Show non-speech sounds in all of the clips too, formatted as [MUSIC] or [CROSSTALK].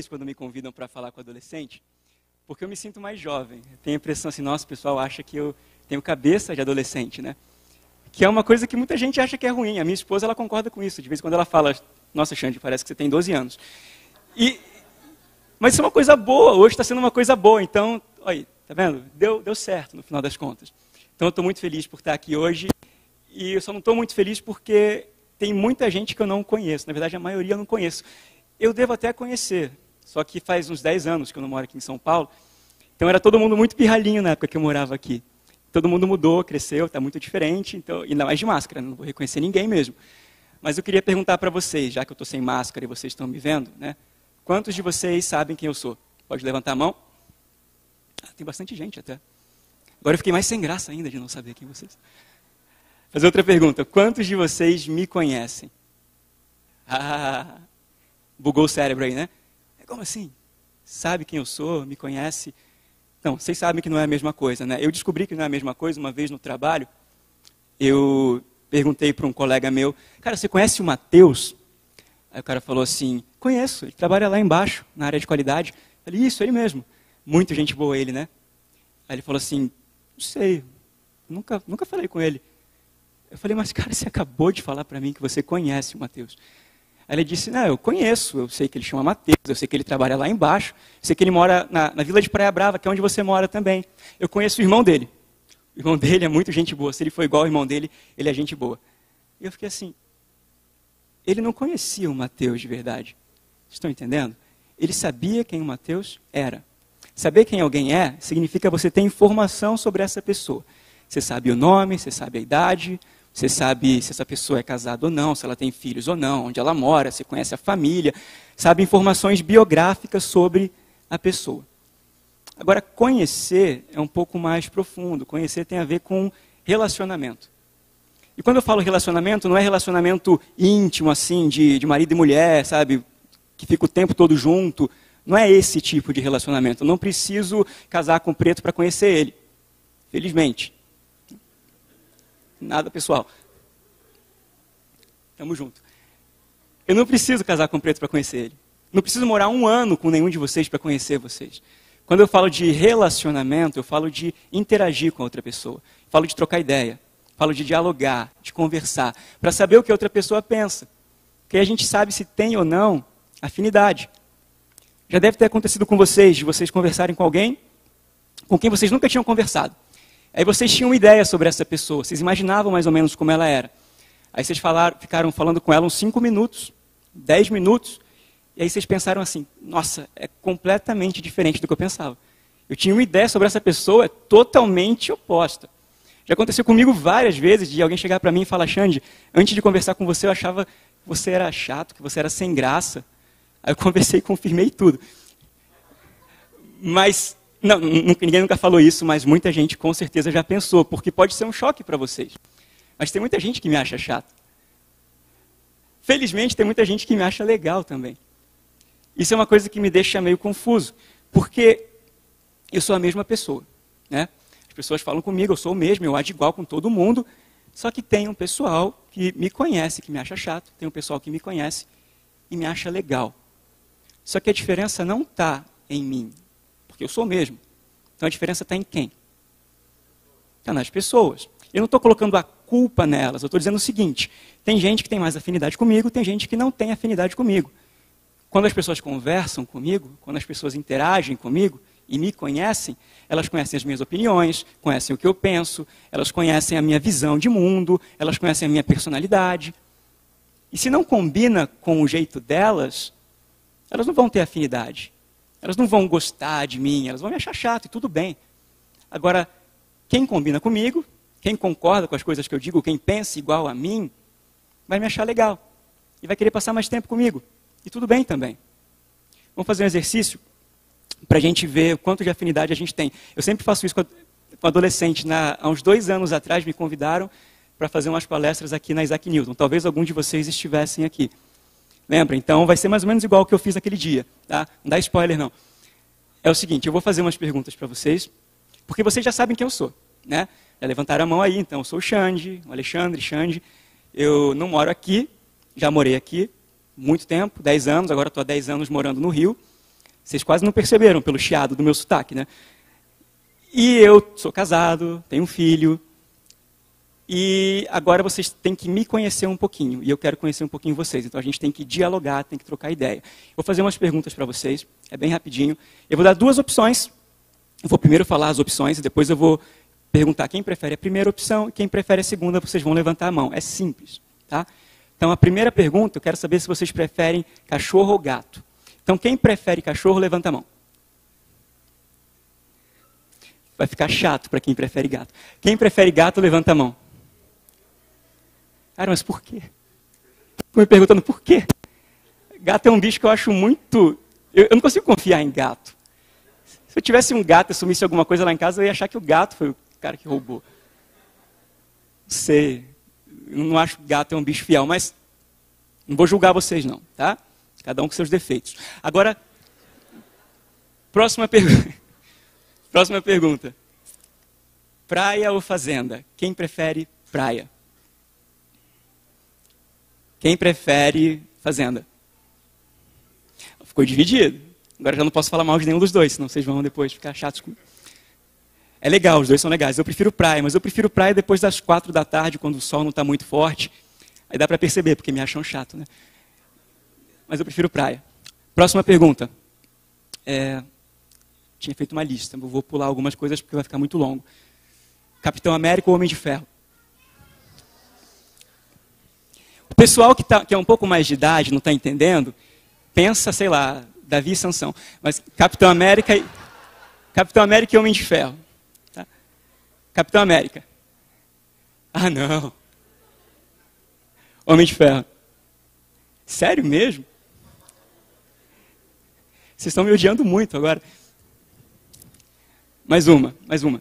feliz quando me convidam para falar com adolescente, porque eu me sinto mais jovem. Tenho a impressão assim, nossa, o pessoal acha que eu tenho cabeça de adolescente, né? Que é uma coisa que muita gente acha que é ruim. A minha esposa, ela concorda com isso. De vez em quando ela fala, nossa, Xande, parece que você tem 12 anos. E, mas isso é uma coisa boa, hoje está sendo uma coisa boa. Então, olha, tá vendo? Deu, deu certo no final das contas. Então, eu estou muito feliz por estar aqui hoje. E eu só não estou muito feliz porque tem muita gente que eu não conheço. Na verdade, a maioria eu não conheço. Eu devo até conhecer, só que faz uns 10 anos que eu não moro aqui em São Paulo. Então era todo mundo muito pirralhinho na época que eu morava aqui. Todo mundo mudou, cresceu, está muito diferente, então, ainda mais de máscara, não vou reconhecer ninguém mesmo. Mas eu queria perguntar para vocês, já que eu estou sem máscara e vocês estão me vendo, né? Quantos de vocês sabem quem eu sou? Pode levantar a mão? Ah, tem bastante gente até. Agora eu fiquei mais sem graça ainda de não saber quem vocês. Fazer outra pergunta. Quantos de vocês me conhecem? [LAUGHS] Ah, bugou o cérebro aí, né? Como assim? Sabe quem eu sou? Me conhece? Não, vocês sabem que não é a mesma coisa, né? Eu descobri que não é a mesma coisa uma vez no trabalho. Eu perguntei para um colega meu, cara, você conhece o Matheus? Aí o cara falou assim, conheço, ele trabalha lá embaixo, na área de qualidade. Eu falei, isso, ele mesmo. Muito gente boa ele, né? Aí ele falou assim, não sei, nunca, nunca falei com ele. Eu falei, mas cara, você acabou de falar para mim que você conhece o Mateus. Ele disse, não, eu conheço, eu sei que ele chama Mateus, eu sei que ele trabalha lá embaixo, sei que ele mora na, na vila de Praia Brava, que é onde você mora também. Eu conheço o irmão dele. O irmão dele é muito gente boa. Se ele for igual ao irmão dele, ele é gente boa. E eu fiquei assim, ele não conhecia o Mateus de verdade. Estão entendendo? Ele sabia quem o Mateus era. Saber quem alguém é significa você ter informação sobre essa pessoa. Você sabe o nome, você sabe a idade, você sabe se essa pessoa é casada ou não, se ela tem filhos ou não, onde ela mora, você conhece a família, sabe informações biográficas sobre a pessoa. Agora, conhecer é um pouco mais profundo. Conhecer tem a ver com relacionamento. E quando eu falo relacionamento, não é relacionamento íntimo, assim, de, de marido e mulher, sabe? Que fica o tempo todo junto. Não é esse tipo de relacionamento. Eu não preciso casar com o preto para conhecer ele. Felizmente. Nada pessoal. Tamo junto. Eu não preciso casar com preto para conhecer ele. Não preciso morar um ano com nenhum de vocês para conhecer vocês. Quando eu falo de relacionamento, eu falo de interagir com a outra pessoa. Falo de trocar ideia. Falo de dialogar, de conversar, para saber o que a outra pessoa pensa. Porque a gente sabe se tem ou não afinidade. Já deve ter acontecido com vocês, de vocês conversarem com alguém com quem vocês nunca tinham conversado. Aí vocês tinham uma ideia sobre essa pessoa, vocês imaginavam mais ou menos como ela era. Aí vocês falaram, ficaram falando com ela uns 5 minutos, 10 minutos, e aí vocês pensaram assim: nossa, é completamente diferente do que eu pensava. Eu tinha uma ideia sobre essa pessoa totalmente oposta. Já aconteceu comigo várias vezes de alguém chegar para mim e falar: Xande, antes de conversar com você eu achava que você era chato, que você era sem graça. Aí eu [LAUGHS] conversei e confirmei tudo. Mas não, ninguém nunca falou isso, mas muita gente com certeza já pensou, porque pode ser um choque para vocês. Mas tem muita gente que me acha chato. Felizmente, tem muita gente que me acha legal também. Isso é uma coisa que me deixa meio confuso, porque eu sou a mesma pessoa. Né? As pessoas falam comigo, eu sou o mesmo, eu age igual com todo mundo, só que tem um pessoal que me conhece, que me acha chato, tem um pessoal que me conhece e me acha legal. Só que a diferença não está em mim, porque eu sou mesmo. Então a diferença está em quem? Está nas pessoas. Eu não estou colocando a culpa nelas, eu estou dizendo o seguinte: tem gente que tem mais afinidade comigo, tem gente que não tem afinidade comigo. Quando as pessoas conversam comigo, quando as pessoas interagem comigo e me conhecem, elas conhecem as minhas opiniões, conhecem o que eu penso, elas conhecem a minha visão de mundo, elas conhecem a minha personalidade. E se não combina com o jeito delas, elas não vão ter afinidade. Elas não vão gostar de mim, elas vão me achar chato e tudo bem. Agora, quem combina comigo, quem concorda com as coisas que eu digo, quem pensa igual a mim, vai me achar legal. E vai querer passar mais tempo comigo. E tudo bem também. Vamos fazer um exercício para a gente ver o quanto de afinidade a gente tem. Eu sempre faço isso com, adolescente. Na, há uns dois anos atrás me convidaram para fazer umas palestras aqui na Isaac Newton. Talvez algum de vocês estivessem aqui. Lembra? Então vai ser mais ou menos igual ao que eu fiz aquele dia. Tá? Não dá spoiler, não. É o seguinte, eu vou fazer umas perguntas para vocês, porque vocês já sabem quem eu sou. Né? Já levantaram a mão aí, então eu sou o Xande, o Alexandre, Xande. Eu não moro aqui, já morei aqui muito tempo, 10 anos, agora estou há 10 anos morando no Rio. Vocês quase não perceberam pelo chiado do meu sotaque, né? E eu sou casado, tenho um filho. E agora vocês têm que me conhecer um pouquinho. E eu quero conhecer um pouquinho vocês. Então a gente tem que dialogar, tem que trocar ideia. Vou fazer umas perguntas para vocês. É bem rapidinho. Eu vou dar duas opções. Eu vou primeiro falar as opções e depois eu vou perguntar quem prefere a primeira opção e quem prefere a segunda. Vocês vão levantar a mão. É simples. Tá? Então a primeira pergunta, eu quero saber se vocês preferem cachorro ou gato. Então quem prefere cachorro, levanta a mão. Vai ficar chato para quem prefere gato. Quem prefere gato, levanta a mão. Cara, mas por quê? Estou me perguntando por quê. Gato é um bicho que eu acho muito. Eu, eu, não consigo confiar em gato. Se eu tivesse um gato e sumisse alguma coisa lá em casa, eu ia achar que o gato foi o cara que roubou. Não sei. Eu não acho que gato é um bicho fiel, mas não vou julgar vocês, não, tá? Cada um com seus defeitos. Agora, próxima pergunta. [LAUGHS] Próxima pergunta. Praia ou fazenda? Quem prefere praia? Quem prefere fazenda? Ficou dividido. Agora já não posso falar mal de nenhum dos dois, senão vocês vão depois ficar chatos comigo. É legal, os dois são legais. Eu prefiro praia, mas eu prefiro praia depois das quatro da tarde, quando o sol não está muito forte. Aí dá para perceber, porque me acham chato, né? Mas eu prefiro praia. Próxima pergunta. É, tinha feito uma lista. Eu vou pular algumas coisas porque vai ficar muito longo. Capitão América ou Homem de Ferro? Pessoal que, tá, que é um pouco mais de idade, não está entendendo, pensa, sei lá, Davi e Sansão. Mas Capitão América, Capitão América e Homem de Ferro. Tá? Capitão América. Ah, não. Homem de Ferro. Sério mesmo? Vocês estão me odiando muito agora. Mais uma, mais uma.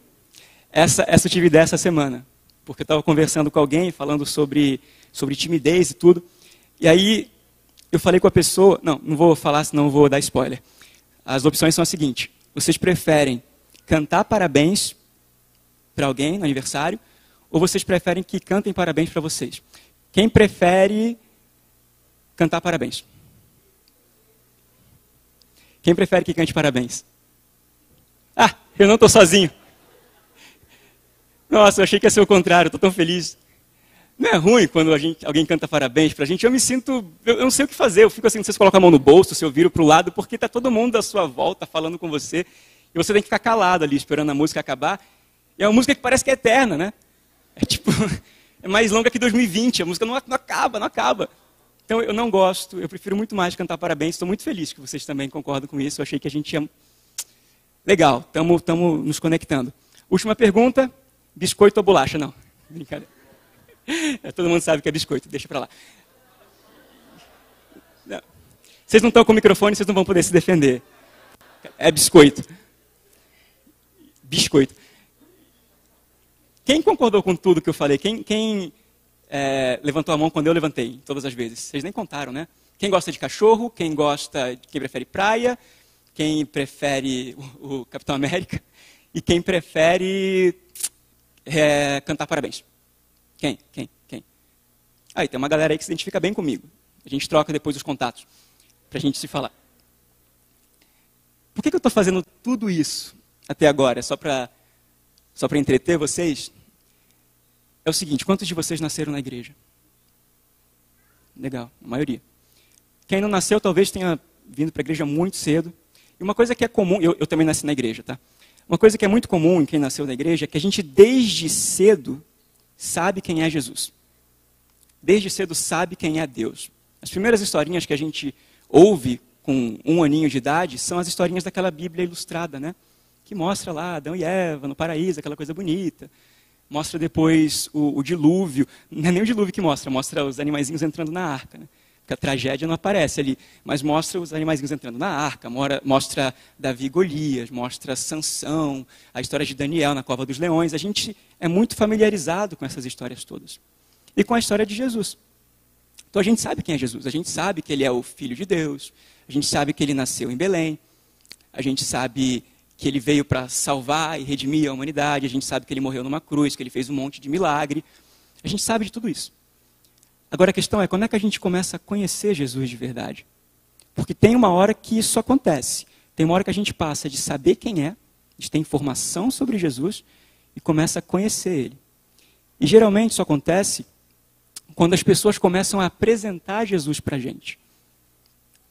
Essa, essa eu tive ideia essa semana, porque eu estava conversando com alguém, falando sobre, sobre timidez e tudo. E aí eu falei com a pessoa, não, não vou falar, senão vou dar spoiler. As opções são as seguintes: vocês preferem cantar parabéns para alguém no aniversário, ou vocês preferem que cantem parabéns para vocês? Quem prefere cantar parabéns? Quem prefere que cante parabéns? Ah, eu não estou sozinho. Nossa, eu achei que ia ser o contrário, estou tão feliz. Não é ruim quando gente, alguém canta parabéns para a gente. Eu me sinto, eu, eu, não sei o que fazer. Eu fico assim, você coloca a mão no bolso, se eu viro para o lado, porque está todo mundo à sua volta falando com você. E você tem que ficar calado ali, esperando a música acabar. E é uma música que parece que é eterna, né? É tipo, [LAUGHS] é mais longa que 2020. A música não, não acaba, não acaba. Então eu não gosto, eu prefiro muito mais cantar parabéns. Estou muito feliz que vocês também concordam com isso. Eu achei que a gente ia. Legal, estamos nos conectando. Última pergunta: biscoito ou bolacha? Não, brincadeira. É, todo mundo sabe que é biscoito, deixa para lá. Não. Vocês não estão com o microfone, vocês não vão poder se defender. É biscoito. Biscoito. Quem concordou com tudo que eu falei? Quem, quem é, levantou a mão quando eu levantei, todas as vezes? Vocês nem contaram, né? Quem gosta de cachorro? Quem gosta, quem prefere praia? Quem prefere o, o Capitão América? E quem prefere é, cantar parabéns? Quem? Quem? Quem? Aí tem uma galera aí que se identifica bem comigo. A gente troca depois os contatos para a gente se falar. Por que, que eu estou fazendo tudo isso até agora? Só para só para entreter vocês? É o seguinte: quantos de vocês nasceram na igreja? Legal, a maioria. Quem não nasceu talvez tenha vindo para a igreja muito cedo. E uma coisa que é comum, eu, eu também nasci na igreja, tá? Uma coisa que é muito comum em quem nasceu na igreja é que a gente desde cedo sabe quem é Jesus. Desde cedo sabe quem é Deus. As primeiras historinhas que a gente ouve com um aninho de idade são as historinhas daquela Bíblia ilustrada, né? Que mostra lá Adão e Eva no paraíso, aquela coisa bonita. Mostra depois o, o dilúvio. Não é nem o dilúvio que mostra, mostra os animaizinhos entrando na arca. Né? A tragédia não aparece ali, mas mostra os animaizinhos entrando na arca, mostra Davi e Golias, mostra Sansão, a história de Daniel na cova dos leões. A gente é muito familiarizado com essas histórias todas. E com a história de Jesus. Então a gente sabe quem é Jesus, a gente sabe que ele é o Filho de Deus, a gente sabe que ele nasceu em Belém, a gente sabe que ele veio para salvar e redimir a humanidade, a gente sabe que ele morreu numa cruz, que ele fez um monte de milagre. A gente sabe de tudo isso. Agora a questão é quando é que a gente começa a conhecer Jesus de verdade? Porque tem uma hora que isso acontece. Tem uma hora que a gente passa de saber quem é, de ter informação sobre Jesus e começa a conhecer ele. E geralmente isso acontece quando as pessoas começam a apresentar Jesus para a gente.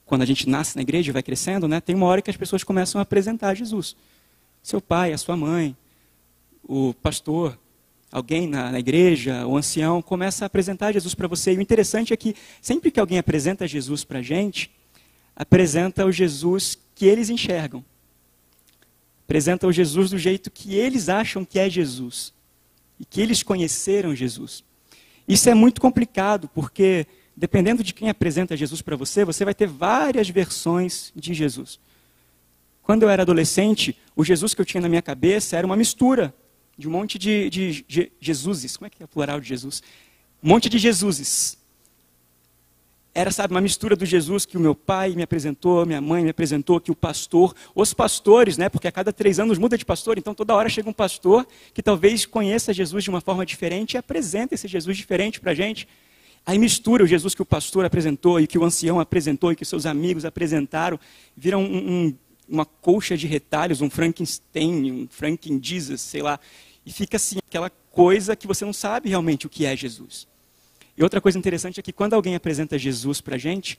Quando a gente nasce na igreja e vai crescendo, né, tem uma hora que as pessoas começam a apresentar Jesus. Seu pai, a sua mãe, o pastor, alguém na, na igreja, o ancião, começa a apresentar Jesus para você. E o interessante é que sempre que alguém apresenta Jesus para a gente, apresenta o Jesus que eles enxergam. Apresenta o Jesus do jeito que eles acham que é Jesus. E que eles conheceram Jesus. Isso é muito complicado, porque dependendo de quem apresenta Jesus para você, você vai ter várias versões de Jesus. Quando eu era adolescente, o Jesus que eu tinha na minha cabeça era uma mistura de um monte de, de, Jesuses. Como é que é o plural de Jesus? Um monte de Jesuses. Era, sabe, uma mistura do Jesus que o meu pai me apresentou, minha mãe me apresentou, que o pastor, os pastores, né? Porque a cada três anos muda de pastor, então toda hora chega um pastor que talvez conheça Jesus de uma forma diferente e apresenta esse Jesus diferente para a gente. Aí mistura o Jesus que o pastor apresentou e que o ancião apresentou e que seus amigos apresentaram, vira um, um, uma colcha de retalhos, um Frankenstein, um Franken Jesus, sei lá. E fica assim, aquela coisa que você não sabe realmente o que é Jesus. E outra coisa interessante é que quando alguém apresenta Jesus para a gente,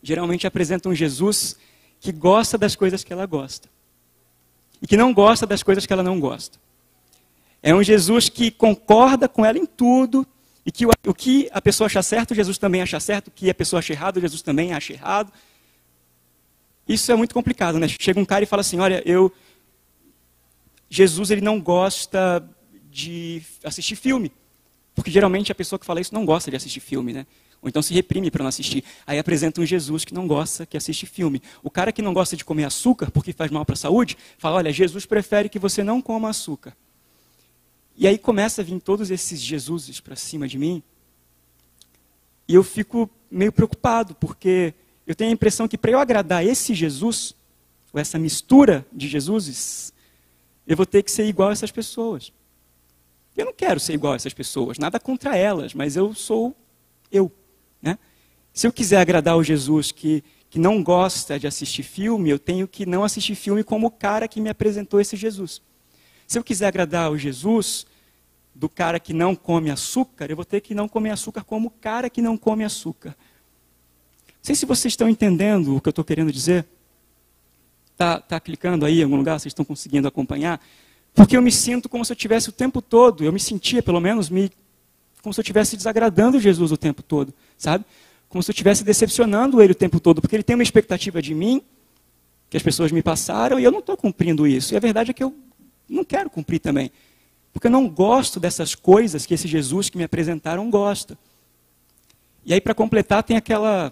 geralmente apresenta um Jesus que gosta das coisas que ela gosta. E que não gosta das coisas que ela não gosta. É um Jesus que concorda com ela em tudo, e que o, que a pessoa acha certo, Jesus também acha certo, o que a pessoa acha errado, Jesus também acha errado. Isso é muito complicado, né? Chega um cara e fala assim: olha, eu Jesus ele não gosta de assistir filme. Porque geralmente a pessoa que fala isso não gosta de assistir filme, né? Ou então se reprime para não assistir. Aí apresenta um Jesus que não gosta, que assiste filme. O cara que não gosta de comer açúcar porque faz mal para a saúde, fala: olha, Jesus prefere que você não coma açúcar. E aí começa a vir todos esses Jesuses para cima de mim. E eu fico meio preocupado, porque eu tenho a impressão que para eu agradar esse Jesus, ou essa mistura de Jesuses, eu vou ter que ser igual a essas pessoas. Eu não quero ser igual a essas pessoas, nada contra elas, mas eu sou eu. Né? Se eu quiser agradar o Jesus que, que não gosta de assistir filme, eu tenho que não assistir filme como o cara que me apresentou esse Jesus. Se eu quiser agradar o Jesus do cara que não come açúcar, eu vou ter que não comer açúcar como o cara que não come açúcar. Não sei se vocês estão entendendo o que eu estou querendo dizer. Está tá clicando aí em algum lugar? Vocês estão conseguindo acompanhar? Porque eu me sinto como se eu tivesse o tempo todo, eu me sentia pelo menos, me, como se eu estivesse desagradando Jesus o tempo todo, sabe? Como se eu estivesse decepcionando ele o tempo todo, porque ele tem uma expectativa de mim, que as pessoas me passaram, e eu não estou cumprindo isso. E a verdade é que eu não quero cumprir também. Porque eu não gosto dessas coisas que esse Jesus que me apresentaram gosta. E aí, para completar, tem aquela.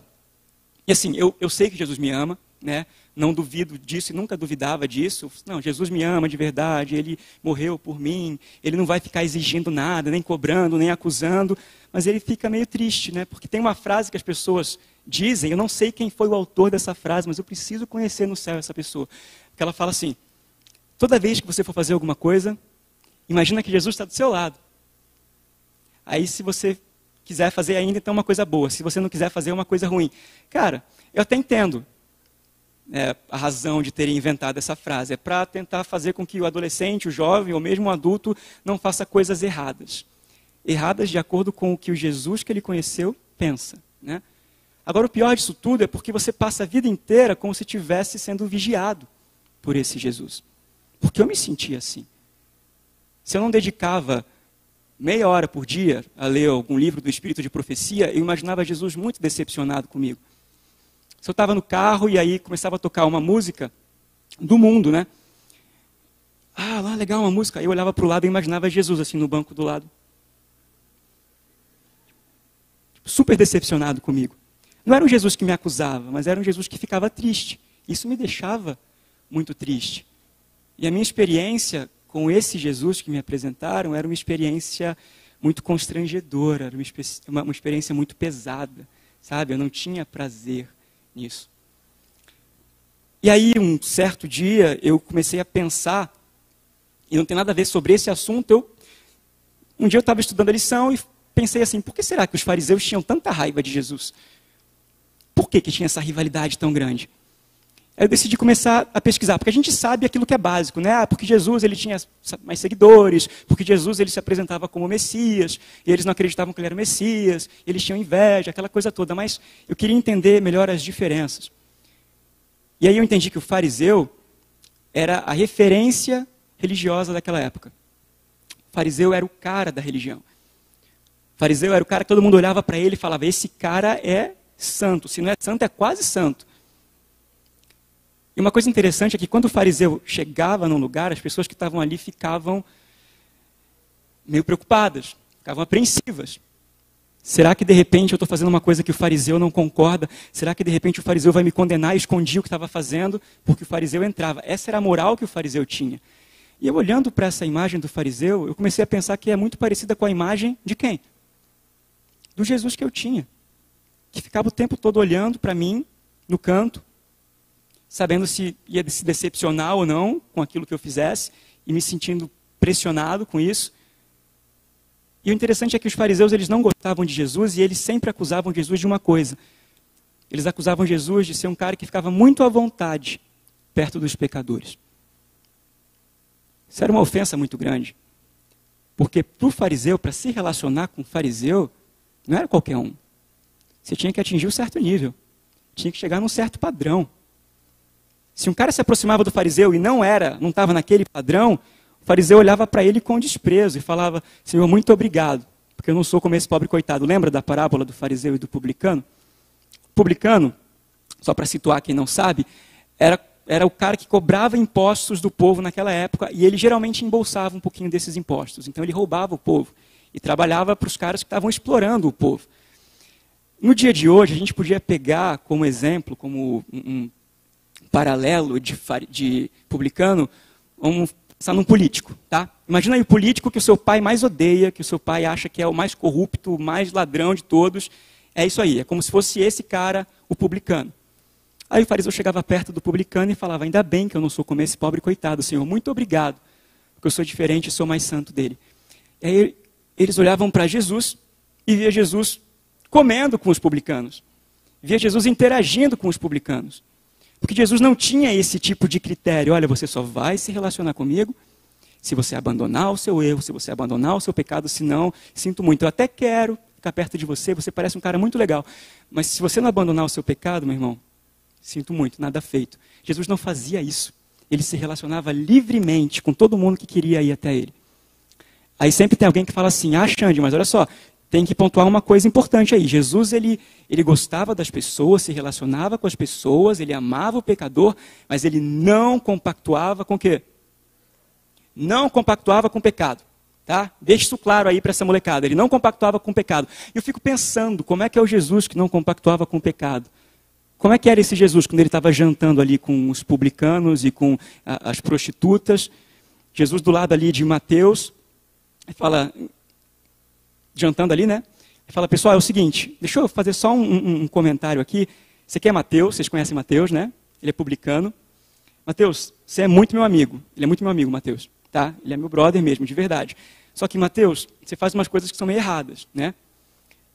E assim, eu, eu sei que Jesus me ama, né? Não duvido disso e nunca duvidava disso. Não, Jesus me ama de verdade, ele morreu por mim, ele não vai ficar exigindo nada, nem cobrando, nem acusando, mas ele fica meio triste, né? Porque tem uma frase que as pessoas dizem, eu não sei quem foi o autor dessa frase, mas eu preciso conhecer no céu essa pessoa. Que ela fala assim: toda vez que você for fazer alguma coisa, imagina que Jesus está do seu lado. Aí, se você quiser fazer ainda, então é uma coisa boa. Se você não quiser fazer, é uma coisa ruim. Cara, eu até entendo é, a razão de terem inventado essa frase. É para tentar fazer com que o adolescente, o jovem ou mesmo o adulto não faça coisas erradas. Erradas de acordo com o que o Jesus que ele conheceu pensa. Né? Agora, o pior disso tudo é porque você passa a vida inteira como se estivesse sendo vigiado por esse Jesus. Porque eu me sentia assim. Se eu não dedicava meia hora por dia a ler algum livro do Espírito de Profecia, eu imaginava Jesus muito decepcionado comigo. Se eu estava no carro e aí começava a tocar uma música do mundo, né? Ah, lá legal, uma música. Aí eu olhava para o lado e imaginava Jesus assim no banco do lado. Super decepcionado comigo. Não era um Jesus que me acusava, mas era um Jesus que ficava triste. Isso me deixava muito triste. E a minha experiência com esse Jesus que me apresentaram era uma experiência muito constrangedora, era uma experiência muito pesada, sabe? Eu não tinha prazer nisso. E aí, um certo dia, eu comecei a pensar, e não tem nada a ver sobre esse assunto, eu, um dia eu estava estudando a lição e pensei assim, por que será que os fariseus tinham tanta raiva de Jesus? Por que, que tinha essa rivalidade tão grande? Eu decidi começar a pesquisar, porque a gente sabe aquilo que é básico, né? Ah, porque Jesus ele tinha mais seguidores, porque Jesus ele se apresentava como Messias, e eles não acreditavam que ele era Messias, eles tinham inveja, aquela coisa toda. Mas eu queria entender melhor as diferenças. E aí eu entendi que o fariseu era a referência religiosa daquela época. O fariseu era o cara da religião. O fariseu era o cara que todo mundo olhava para ele e falava: esse cara é santo. Se não é santo, é quase santo. E uma coisa interessante é que quando o fariseu chegava num lugar, as pessoas que estavam ali ficavam meio preocupadas, ficavam apreensivas. Será que de repente eu estou fazendo uma coisa que o fariseu não concorda? Será que de repente o fariseu vai me condenar e escondia o que estava fazendo? Porque o fariseu entrava. Essa era a moral que o fariseu tinha. E eu olhando para essa imagem do fariseu, eu comecei a pensar que é muito parecida com a imagem de quem? Do Jesus que eu tinha. Que ficava o tempo todo olhando para mim, no canto, sabendo se ia se decepcionar ou não com aquilo que eu fizesse e me sentindo pressionado com isso. E o interessante é que os fariseus eles não gostavam de Jesus e eles sempre acusavam Jesus de uma coisa. Eles acusavam Jesus de ser um cara que ficava muito à vontade perto dos pecadores. Isso era uma ofensa muito grande. Porque para o fariseu, para se relacionar com o fariseu, não era qualquer um. Você tinha que atingir um certo nível. Tinha que chegar num certo padrão. Se um cara se aproximava do fariseu e não era, não estava naquele padrão, o fariseu olhava para ele com desprezo e falava: Senhor, muito obrigado, porque eu não sou como esse pobre coitado. Lembra da parábola do fariseu e do publicano? O publicano, só para situar quem não sabe, era, era o cara que cobrava impostos do povo naquela época e ele geralmente embolsava um pouquinho desses impostos. Então ele roubava o povo e trabalhava para os caras que estavam explorando o povo. No dia de hoje, a gente podia pegar como exemplo, como um, paralelo de, de publicano, vamos pensar num político, tá? Imagina aí o político que o seu pai mais odeia, que o seu pai acha que é o mais corrupto, o mais ladrão de todos. É isso aí, é como se fosse esse cara o publicano. Aí o fariseu chegava perto do publicano e falava: Ainda bem que eu não sou como esse pobre coitado, Senhor, muito obrigado, porque eu sou diferente e sou mais santo dele. E aí eles olhavam para Jesus e via Jesus comendo com os publicanos, via Jesus interagindo com os publicanos. Porque Jesus não tinha esse tipo de critério. Olha, você só vai se relacionar comigo se você abandonar o seu erro, se você abandonar o seu pecado, senão, sinto muito, eu até quero ficar perto de você, você parece um cara muito legal. Mas se você não abandonar o seu pecado, meu irmão, sinto muito, nada feito. Jesus não fazia isso. Ele se relacionava livremente com todo mundo que queria ir até ele. Aí sempre tem alguém que fala assim: ah, Xande, mas olha só, tem que pontuar uma coisa importante aí. Jesus, ele, ele gostava das pessoas, se relacionava com as pessoas, ele amava o pecador, mas ele não compactuava com o quê? Não compactuava com o pecado. Tá? Deixe isso claro aí para essa molecada. Ele não compactuava com o pecado. Eu fico pensando, como é que é o Jesus que não compactuava com o pecado? Como é que era esse Jesus quando ele estava jantando ali com os publicanos e com a, as prostitutas? Jesus do lado ali de Mateus, fala, jantando ali, né? Ele fala, pessoal, é o seguinte, deixa eu fazer só um, um, um comentário aqui. Você aqui é Mateus, vocês conhecem Mateus, né? Ele é publicano. Mateus, você é muito meu amigo. Ele é muito meu amigo, Mateus. Tá? Ele é meu brother mesmo, de verdade. Só que, Mateus, você faz umas coisas que são meio erradas, né?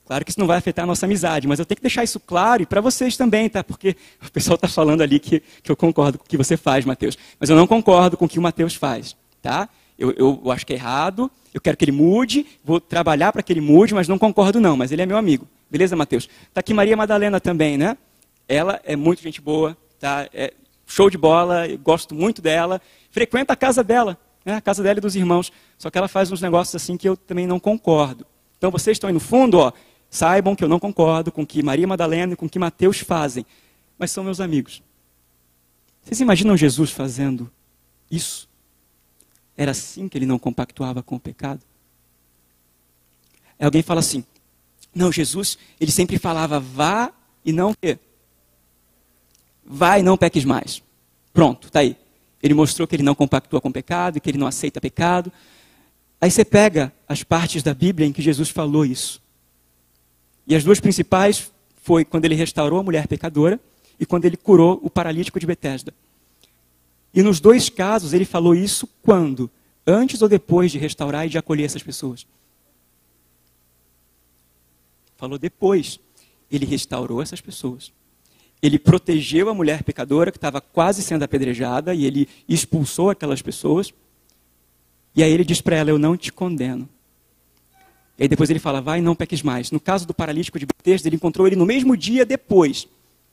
Claro que isso não vai afetar a nossa amizade, mas eu tenho que deixar isso claro e para vocês também, tá? Porque [LAUGHS] o pessoal está falando ali que, que eu concordo com o que você faz, Mateus. Mas eu não concordo com o que o Mateus faz, tá? Eu, eu, acho que é errado, eu quero que ele mude, vou trabalhar para que ele mude, mas não concordo não, mas ele é meu amigo. Beleza, Mateus? Está aqui Maria Madalena também, né? Ela é muito gente boa, tá? É show de bola, eu gosto muito dela. Frequenta a casa dela, né? a casa dela e dos irmãos. Só que ela faz uns negócios assim que eu também não concordo. Então vocês estão aí no fundo, ó, saibam que eu não concordo com o que Maria Madalena e com o que Mateus fazem, mas são meus amigos. Vocês imaginam Jesus fazendo isso? Era assim que ele não compactuava com o pecado? Aí alguém fala assim: não, Jesus, ele sempre falava vá e não quê? Vá e não peques mais. Pronto, está aí. Ele mostrou que ele não compactua com o pecado, que ele não aceita pecado. Aí você pega as partes da Bíblia em que Jesus falou isso. E as duas principais foi quando ele restaurou a mulher pecadora e quando ele curou o paralítico de Betesda. E nos dois casos ele falou isso quando? Antes ou depois de restaurar e de acolher essas pessoas? Falou depois. Ele restaurou essas pessoas. ele protegeu a mulher pecadora que estava quase sendo apedrejada e ele expulsou aquelas pessoas. E aí ele diz para ela: Eu não te condeno. E aí depois ele fala: Vai, não peques mais. No caso do paralítico de Betesda, ele encontrou ele no mesmo dia depois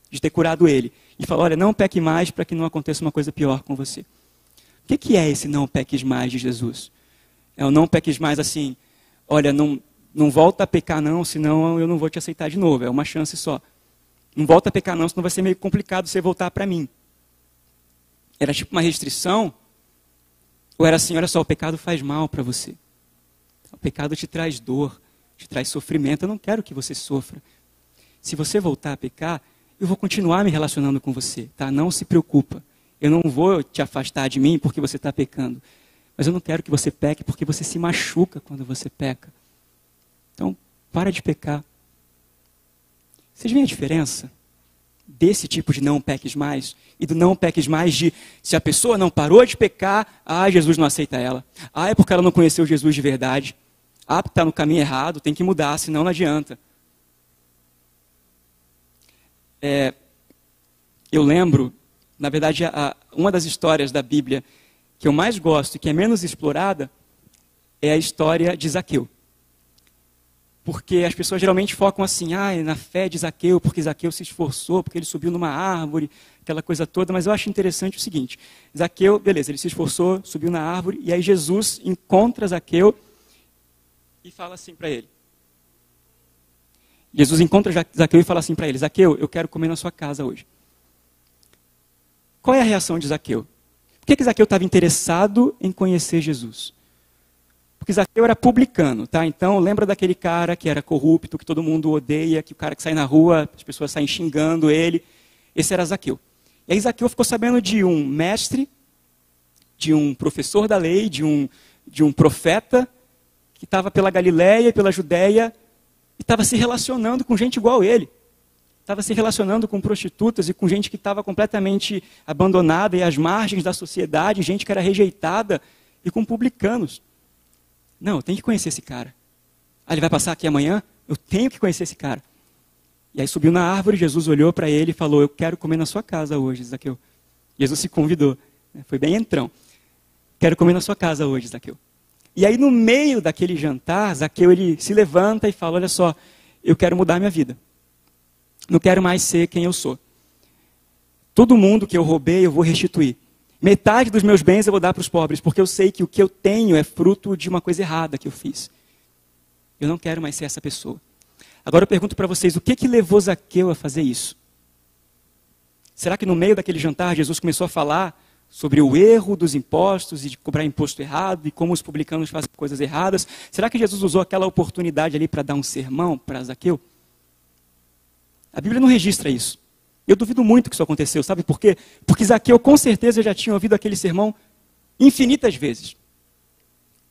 de ter curado ele. E falou: Olha, não peque mais para que não aconteça uma coisa pior com você. O que, que é esse não peques mais de Jesus? É o não peques mais assim: Olha, não, não volta a pecar não, senão eu não vou te aceitar de novo. É uma chance só. Não volta a pecar não, senão vai ser meio complicado você voltar para mim. Era tipo uma restrição? Ou era assim, olha só, o pecado faz mal para você. O pecado te traz dor, te traz sofrimento. Eu não quero que você sofra. Se você voltar a pecar, eu vou continuar me relacionando com você, tá? Não se preocupa. Eu não vou te afastar de mim porque você está pecando. Mas eu não quero que você peque porque você se machuca quando você peca. Então, para de pecar. Vocês veem a diferença desse tipo de não peques mais e do não peques mais de se a pessoa não parou de pecar, ah, Jesus não aceita ela. Ah, é porque ela não conheceu Jesus de verdade. Ah, está no caminho errado, tem que mudar, senão não adianta. É, eu lembro, na verdade, a, uma das histórias da Bíblia que eu mais gosto e que é menos explorada é a história de Zaqueu. Porque as pessoas geralmente focam assim, ah, na fé de Zaqueu, porque Zaqueu se esforçou, porque ele subiu numa árvore, aquela coisa toda. Mas eu acho interessante o seguinte: Zaqueu, beleza, ele se esforçou, subiu na árvore, e aí Jesus encontra Zaqueu e fala assim para ele. Jesus encontra Zaqueu e fala assim para ele: Zaqueu, eu quero comer na sua casa hoje. Qual é a reação de Zaqueu? Por que, que Zaqueu estava interessado em conhecer Jesus? Porque Zaqueu era publicano, tá? Então lembra daquele cara que era corrupto, que todo mundo odeia, que o cara que sai na rua, as pessoas saem xingando ele. Esse era Zaqueu. E aí Zaqueu ficou sabendo de um mestre, de um professor da lei, de um, de um profeta, que estava pela Galiléia e pela Judéia, estava se relacionando com gente igual ele. Estava se relacionando com prostitutas e com gente que estava completamente abandonada e às margens da sociedade, gente que era rejeitada, e com publicanos. Não, eu tenho que conhecer esse cara. Ah, ele vai passar aqui amanhã? Eu tenho que conhecer esse cara. E aí subiu na árvore, Jesus olhou para ele e falou: Eu quero comer na sua casa hoje, Zaqueu. Jesus se convidou. Né? Foi bem entrão. Quero comer na sua casa hoje, Zaqueu. E aí, no meio daquele jantar, Zaqueu ele se levanta e fala: Olha só, eu quero mudar minha vida. Não quero mais ser quem eu sou. Todo mundo que eu roubei, eu vou restituir. Metade dos meus bens eu vou dar para os pobres, porque eu sei que o que eu tenho é fruto de uma coisa errada que eu fiz. Eu não quero mais ser essa pessoa. Agora eu pergunto para vocês, o que, que levou Zaqueu a fazer isso? Será que no meio daquele jantar Jesus começou a falar sobre o erro dos impostos e de cobrar imposto errado e como os publicanos fazem coisas erradas? Será que Jesus usou aquela oportunidade ali para dar um sermão para Zaqueu? A Bíblia não registra isso. Eu duvido muito que isso aconteceu, sabe por quê? Porque Zaqueu com certeza já tinha ouvido aquele sermão infinitas vezes.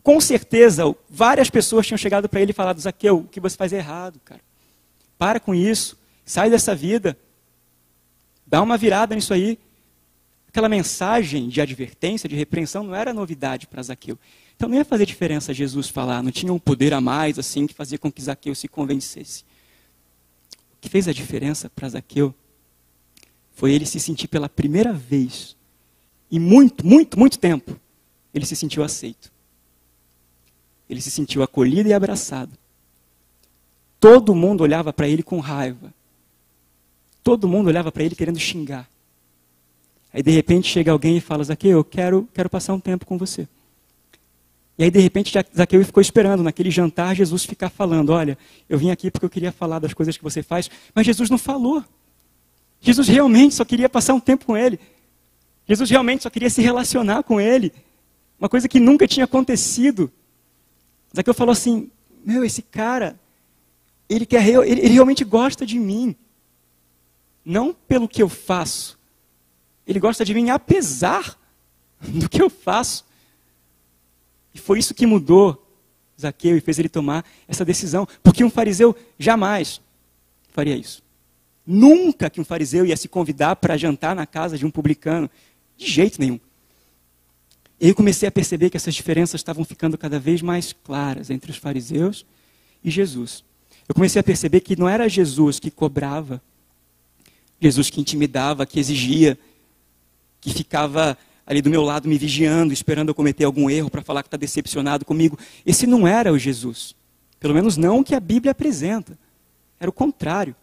Com certeza, várias pessoas tinham chegado para ele e falado: Zaqueu, o que você faz é errado, cara. Para com isso, sai dessa vida, dá uma virada nisso aí. Aquela mensagem de advertência, de repreensão, não era novidade para Zaqueu. Então não ia fazer diferença Jesus falar, não tinha um poder a mais assim que fazia com que Zaqueu se convencesse. O que fez a diferença para Zaqueu foi ele se sentir pela primeira vez, e muito, muito, muito tempo, ele se sentiu aceito. Ele se sentiu acolhido e abraçado. Todo mundo olhava para ele com raiva. Todo mundo olhava para ele querendo xingar. Aí de repente chega alguém e fala: Zaqueu, eu quero, quero passar um tempo com você. E aí de repente Zaqueu ficou esperando naquele jantar Jesus ficar falando: Olha, eu vim aqui porque eu queria falar das coisas que você faz. Mas Jesus não falou. Jesus realmente só queria passar um tempo com ele. Jesus realmente só queria se relacionar com ele. Uma coisa que nunca tinha acontecido. Zaqueu falou assim: Meu, esse cara, ele, quer, ele, ele realmente gosta de mim. Não pelo que eu faço. Ele gosta de mim apesar [LAUGHS] do que eu faço. E foi isso que mudou Zaqueu e fez ele tomar essa decisão. Porque um fariseu jamais faria isso. Nunca que um fariseu ia se convidar para jantar na casa de um publicano. De jeito nenhum. E eu comecei a perceber que essas diferenças estavam ficando cada vez mais claras entre os fariseus e Jesus. Eu comecei a perceber que não era Jesus que cobrava Jesus que intimidava, que exigia, que ficava ali do meu lado me vigiando, esperando eu cometer algum erro para falar que está decepcionado comigo. Esse não era o Jesus. Pelo menos não o que a Bíblia apresenta. Era o contrário.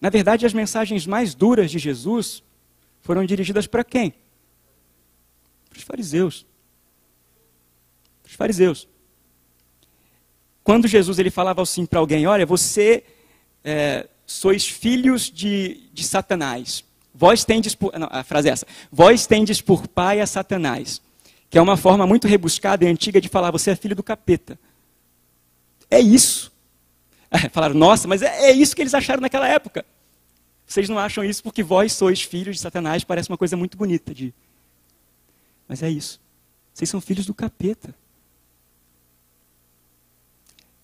Na verdade, as mensagens mais duras de Jesus foram dirigidas para quem? Para os fariseus. Para os fariseus. Quando Jesus ele falava assim para alguém, olha, você é, sois filhos de, de Satanás. Vós tendes por, não, a frase é essa. Vós tendes por pai a Satanás. Que é uma forma muito rebuscada e antiga de falar, você é filho do capeta. É isso. [LAUGHS] É, falaram, nossa, mas é, é isso que eles acharam naquela época. Vocês não acham isso porque vós sois filhos de Satanás, parece uma coisa muito bonita de. Mas é isso. Vocês são filhos do capeta.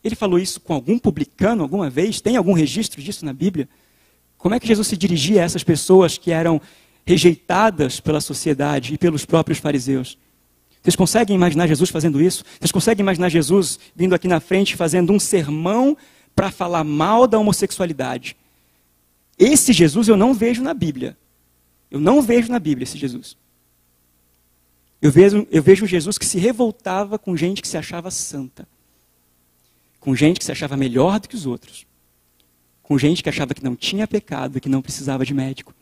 Ele falou isso com algum publicano alguma vez? Tem algum registro disso na Bíblia? Como é que Jesus se dirigia a essas pessoas que eram rejeitadas pela sociedade e pelos próprios fariseus? Vocês conseguem imaginar Jesus fazendo isso? Vocês conseguem imaginar Jesus vindo aqui na frente fazendo um sermão para falar mal da homossexualidade? Esse Jesus eu não vejo na Bíblia. Eu não vejo na Bíblia esse Jesus. Eu vejo, eu vejo um Jesus que se revoltava com gente que se achava santa com gente que se achava melhor do que os outros, com gente que achava que não tinha pecado que não precisava de médico.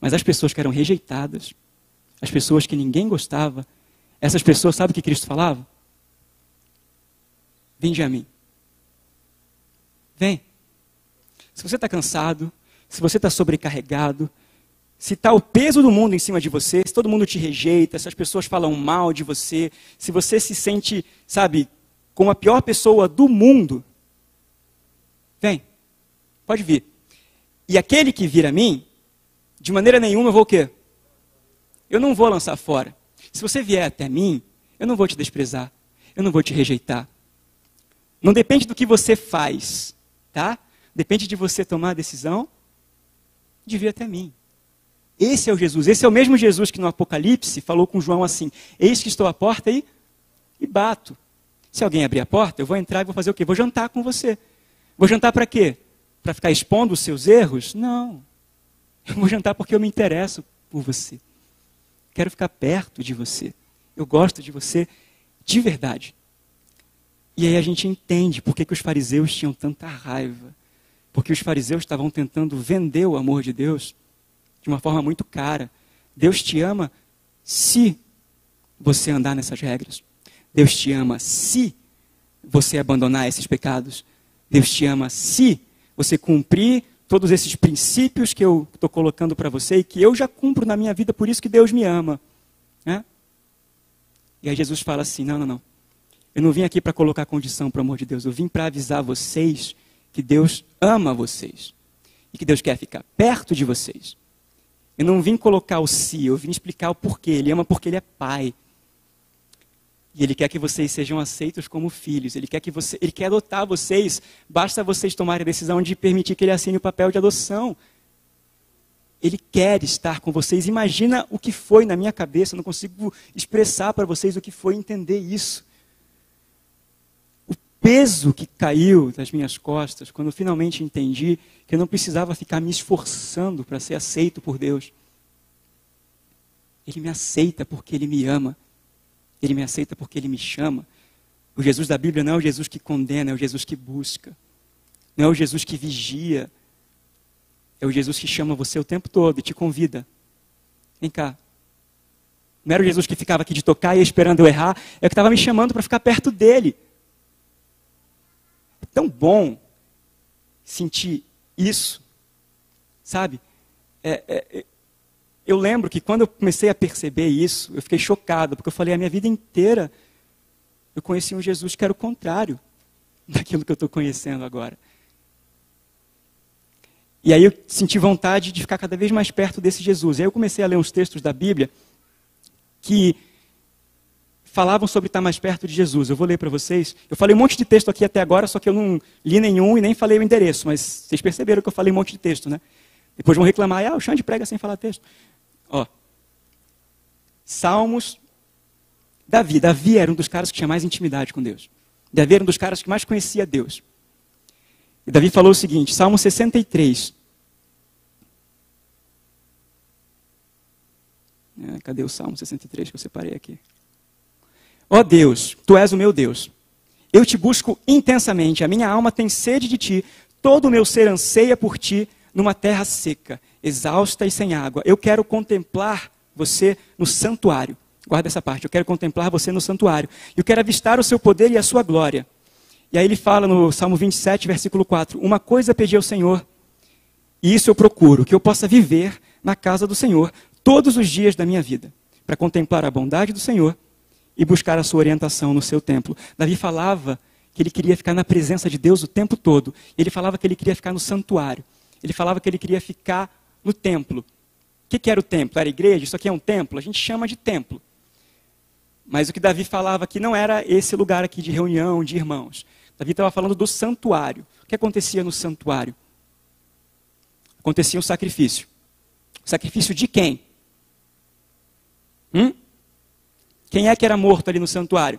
Mas as pessoas que eram rejeitadas, as pessoas que ninguém gostava, essas pessoas, sabe o que Cristo falava? Vinde a mim. Vem. Se você está cansado, se você está sobrecarregado, se está o peso do mundo em cima de você, se todo mundo te rejeita, se as pessoas falam mal de você, se você se sente, sabe, como a pior pessoa do mundo, vem, pode vir. E aquele que vir a mim, de maneira nenhuma eu vou o quê? Eu não vou lançar fora. Se você vier até mim, eu não vou te desprezar, eu não vou te rejeitar. Não depende do que você faz, tá? Depende de você tomar a decisão de vir até mim. Esse é o Jesus, esse é o mesmo Jesus que no Apocalipse falou com João assim: Eis que estou à porta e, e bato. Se alguém abrir a porta, eu vou entrar e vou fazer o quê? Vou jantar com você. Vou jantar para quê? Para ficar expondo os seus erros? Não. Eu vou jantar porque eu me interesso por você. Quero ficar perto de você. Eu gosto de você de verdade. E aí a gente entende por que, que os fariseus tinham tanta raiva. Porque os fariseus estavam tentando vender o amor de Deus de uma forma muito cara. Deus te ama se você andar nessas regras. Deus te ama se você abandonar esses pecados. Deus te ama se você cumprir todos esses princípios que eu estou colocando para você e que eu já cumpro na minha vida, por isso que Deus me ama. Né? E aí Jesus fala assim: não, não, não. Eu não vim aqui para colocar condição para o amor de Deus. Eu vim para avisar vocês que Deus ama vocês. E que Deus quer ficar perto de vocês. Eu não vim colocar o si, eu vim explicar o porquê. Ele ama porque ele é pai. E ele quer que vocês sejam aceitos como filhos. Ele quer que você, ele quer adotar vocês. Basta vocês tomarem a decisão de permitir que ele assine o papel de adoção. Ele quer estar com vocês. Imagina o que foi na minha cabeça. Eu não consigo expressar para vocês o que foi entender isso. O peso que caiu das minhas costas quando eu finalmente entendi que eu não precisava ficar me esforçando para ser aceito por Deus. Ele me aceita porque ele me ama. Ele me aceita porque ele me chama. O Jesus da Bíblia não é o Jesus que condena, é o Jesus que busca. Não é o Jesus que vigia. É o Jesus que chama você o tempo todo e te convida. Vem cá. Não era o Jesus que ficava aqui de tocar e esperando eu errar, é o que estava me chamando para ficar perto dele. É tão bom sentir isso, sabe? É, é, eu lembro que quando eu comecei a perceber isso, eu fiquei chocado, porque eu falei, a minha vida inteira eu conheci um Jesus que era o contrário [LAUGHS] daquilo que eu estou conhecendo agora. E aí eu senti vontade de ficar cada vez mais perto desse Jesus. E aí eu comecei a ler uns textos da Bíblia que falavam sobre estar mais perto de Jesus. Eu vou ler para vocês. Eu falei um monte de texto aqui até agora, só que eu não li nenhum e nem falei o endereço, mas vocês perceberam que eu falei um monte de texto, né? Depois vão reclamar, ah, o Xande prega sem falar texto. Ó, Salmos, Davi. Davi era um dos caras que tinha mais intimidade com Deus. Davi era um dos caras que mais conhecia Deus. E Davi falou o seguinte, Salmo 63. É, cadê o Salmo 63 que eu separei aqui? Ó oh Deus, tu és o meu Deus. Eu te busco intensamente, a minha alma tem sede de ti, todo o meu ser anseia por ti numa terra seca exausta e sem água. Eu quero contemplar você no santuário. Guarda essa parte. Eu quero contemplar você no santuário. Eu quero avistar o seu poder e a sua glória. E aí ele fala no Salmo 27, versículo 4: Uma coisa pedi ao Senhor, e isso eu procuro, que eu possa viver na casa do Senhor todos os dias da minha vida, para contemplar a bondade do Senhor e buscar a sua orientação no seu templo. Davi falava que ele queria ficar na presença de Deus o tempo todo. Ele falava que ele queria ficar no santuário. Ele falava que ele queria ficar no templo. O que, era o templo? Era igreja? Isso aqui é um templo? A gente chama de templo. Mas o que Davi falava aqui não era esse lugar aqui de reunião de irmãos. Davi estava falando do santuário. O que acontecia no santuário? Acontecia um sacrifício. Sacrifício de quem? Hum? Quem é que era morto ali no santuário?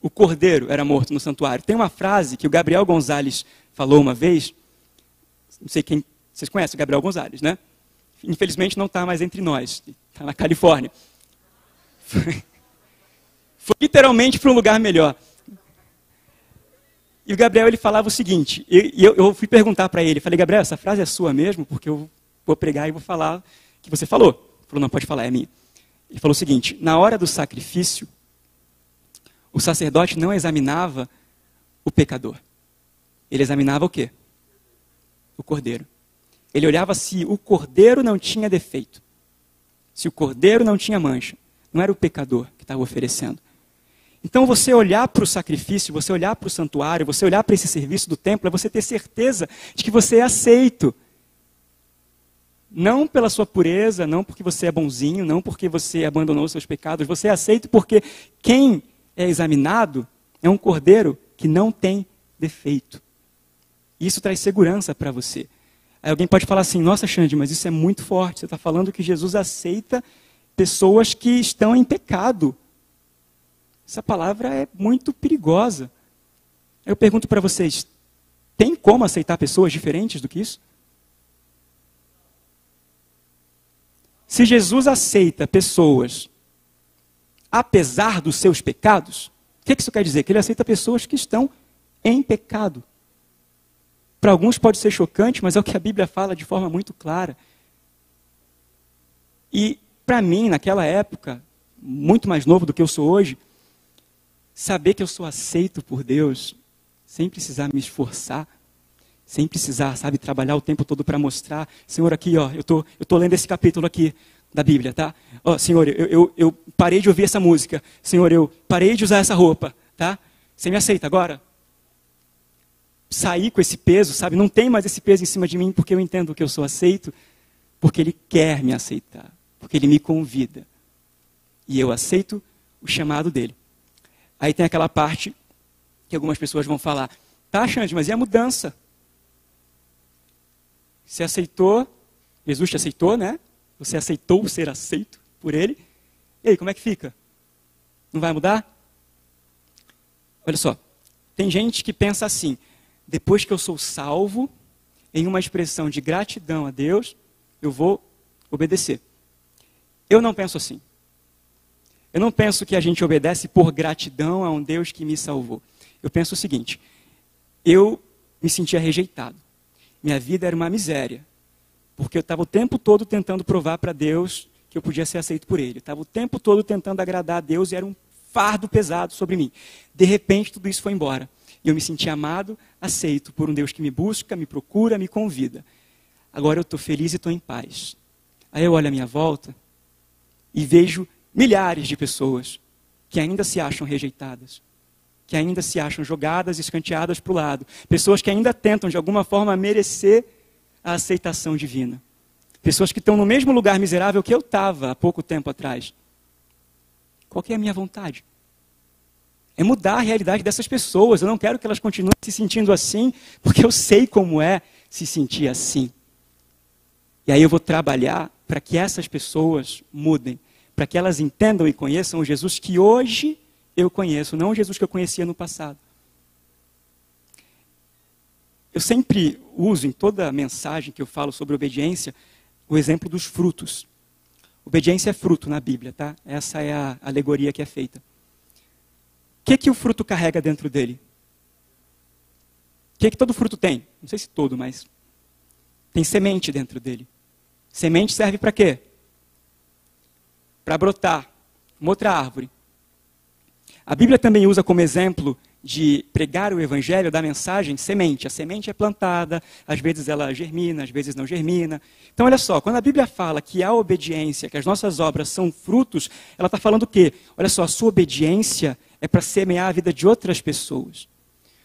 O cordeiro era morto no santuário. Tem uma frase que o Gabriel Gonzalez falou uma vez. Não sei quem. Vocês conhecem o Gabriel Gonzalez, né? Infelizmente não está mais entre nós. Está na Califórnia. Foi, foi literalmente para um lugar melhor. E o Gabriel ele falava o seguinte, e eu, eu fui perguntar para ele, falei, Gabriel, essa frase é sua mesmo? Porque eu vou pregar e vou falar que você falou. Ele falou, não, pode falar, é minha. Ele falou o seguinte, na hora do sacrifício, o sacerdote não examinava o pecador. Ele examinava o quê? O cordeiro. Ele olhava se o cordeiro não tinha defeito. Se o cordeiro não tinha mancha. Não era o pecador que estava oferecendo. Então, você olhar para o sacrifício, você olhar para o santuário, você olhar para esse serviço do templo, é você ter certeza de que você é aceito. Não pela sua pureza, não porque você é bonzinho, não porque você abandonou seus pecados. Você é aceito porque quem é examinado é um cordeiro que não tem defeito. Isso traz segurança para você. Aí alguém pode falar assim: nossa, Xande, mas isso é muito forte. Você está falando que Jesus aceita pessoas que estão em pecado. Essa palavra é muito perigosa. Eu pergunto para vocês: tem como aceitar pessoas diferentes do que isso? Se Jesus aceita pessoas apesar dos seus pecados, o que isso quer dizer? Que ele aceita pessoas que estão em pecado. Para alguns pode ser chocante, mas é o que a Bíblia fala de forma muito clara. E para mim, naquela época, muito mais novo do que eu sou hoje, saber que eu sou aceito por Deus, sem precisar me esforçar, sem precisar, sabe, trabalhar o tempo todo para mostrar, Senhor, aqui, ó, eu tô, eu tô lendo esse capítulo aqui da Bíblia, tá? Ó, Senhor, eu, eu, eu parei de ouvir essa música, Senhor, eu parei de usar essa roupa, tá? Você me aceita agora? Sair com esse peso, sabe? Não tem mais esse peso em cima de mim porque eu entendo que eu sou aceito, porque Ele quer me aceitar, porque Ele me convida. E eu aceito o chamado dele. Aí tem aquela parte que algumas pessoas vão falar: tá, Xande, mas e a mudança? Você aceitou, Jesus te aceitou, né? Você aceitou ser aceito por Ele. E aí, como é que fica? Não vai mudar? Olha só, tem gente que pensa assim: depois que eu sou salvo, em uma expressão de gratidão a Deus, eu vou obedecer. Eu não penso assim. Eu não penso que a gente obedece por gratidão a um Deus que me salvou. Eu penso o seguinte: eu me sentia rejeitado. Minha vida era uma miséria. Porque eu estava o tempo todo tentando provar para Deus que eu podia ser aceito por Ele. Estava o tempo todo tentando agradar a Deus e era um fardo pesado sobre mim. De repente, tudo isso foi embora. E eu me senti amado, aceito por um Deus que me busca, me procura, me convida. Agora eu estou feliz e estou em paz. Aí eu olho à minha volta e vejo milhares de pessoas que ainda se acham rejeitadas, que ainda se acham jogadas e escanteadas para o lado, pessoas que ainda tentam de alguma forma merecer a aceitação divina, pessoas que estão no mesmo lugar miserável que eu estava há pouco tempo atrás. Qual é a minha vontade? É mudar a realidade dessas pessoas. Eu não quero que elas continuem se sentindo assim, porque eu sei como é se sentir assim. E aí eu vou trabalhar para que essas pessoas mudem para que elas entendam e conheçam o Jesus que hoje eu conheço, não o Jesus que eu conhecia no passado. Eu sempre uso em toda mensagem que eu falo sobre obediência o exemplo dos frutos. Obediência é fruto na Bíblia, tá? Essa é a alegoria que é feita. O que, que o fruto carrega dentro dele? O que, que todo fruto tem? Não sei se todo, mas tem semente dentro dele. Semente serve para quê? Para brotar, uma outra árvore. A Bíblia também usa como exemplo de pregar o evangelho, da mensagem, semente. A semente é plantada, às vezes ela germina, às vezes não germina. Então, olha só, quando a Bíblia fala que a obediência, que as nossas obras são frutos, ela está falando o quê? Olha só, a sua obediência é para semear a vida de outras pessoas.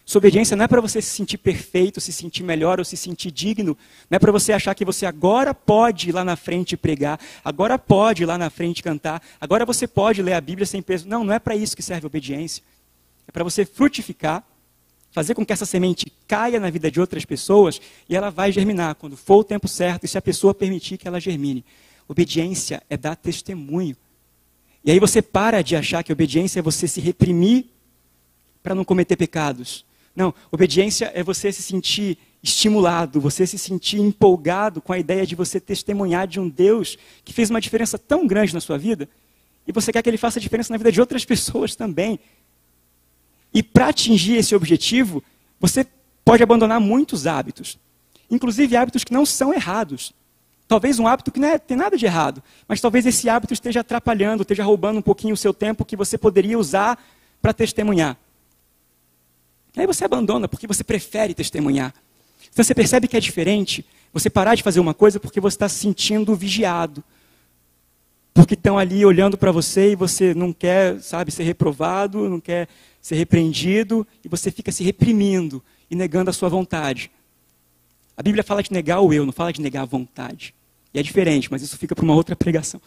Sua obediência não é para você se sentir perfeito, se sentir melhor ou se sentir digno. Não é para você achar que você agora pode ir lá na frente pregar, agora pode ir lá na frente cantar, agora você pode ler a Bíblia sem peso. Não, não é para isso que serve a obediência. É para você frutificar, fazer com que essa semente caia na vida de outras pessoas e ela vai germinar quando for o tempo certo e se a pessoa permitir que ela germine. Obediência é dar testemunho. E aí você para de achar que obediência é você se reprimir para não cometer pecados. Não, obediência é você se sentir estimulado, você se sentir empolgado com a ideia de você testemunhar de um Deus que fez uma diferença tão grande na sua vida, e você quer que ele faça diferença na vida de outras pessoas também. E para atingir esse objetivo, você pode abandonar muitos hábitos, inclusive hábitos que não são errados. Talvez um hábito que não é, tem nada de errado, mas talvez esse hábito esteja atrapalhando, esteja roubando um pouquinho o seu tempo que você poderia usar para testemunhar. Aí você abandona porque você prefere testemunhar. Então você percebe que é diferente você parar de fazer uma coisa porque você está se sentindo vigiado. Porque estão ali olhando para você e você não quer, sabe, ser reprovado, não quer ser repreendido, e você fica se reprimindo e negando a sua vontade. A Bíblia fala de negar o eu, não fala de negar a vontade. E é diferente, mas isso fica para uma outra pregação.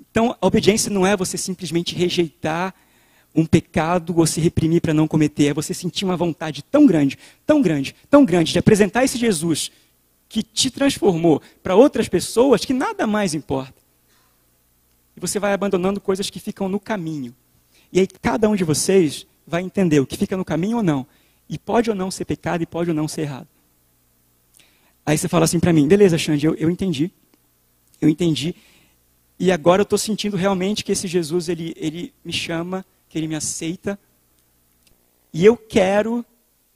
Então, a obediência não é você simplesmente rejeitar um pecado ou se reprimir para não cometer, é você sentir uma vontade tão grande, tão grande, tão grande de apresentar esse Jesus que te transformou para outras pessoas que nada mais importa. E você vai abandonando coisas que ficam no caminho. E aí cada um de vocês vai entender o que fica no caminho ou não. E pode ou não ser pecado e pode ou não ser errado. Aí você fala assim para mim, beleza, Xande, eu, eu entendi. Eu entendi. E agora eu estou sentindo realmente que esse Jesus, ele, ele me chama que ele me aceita. E eu quero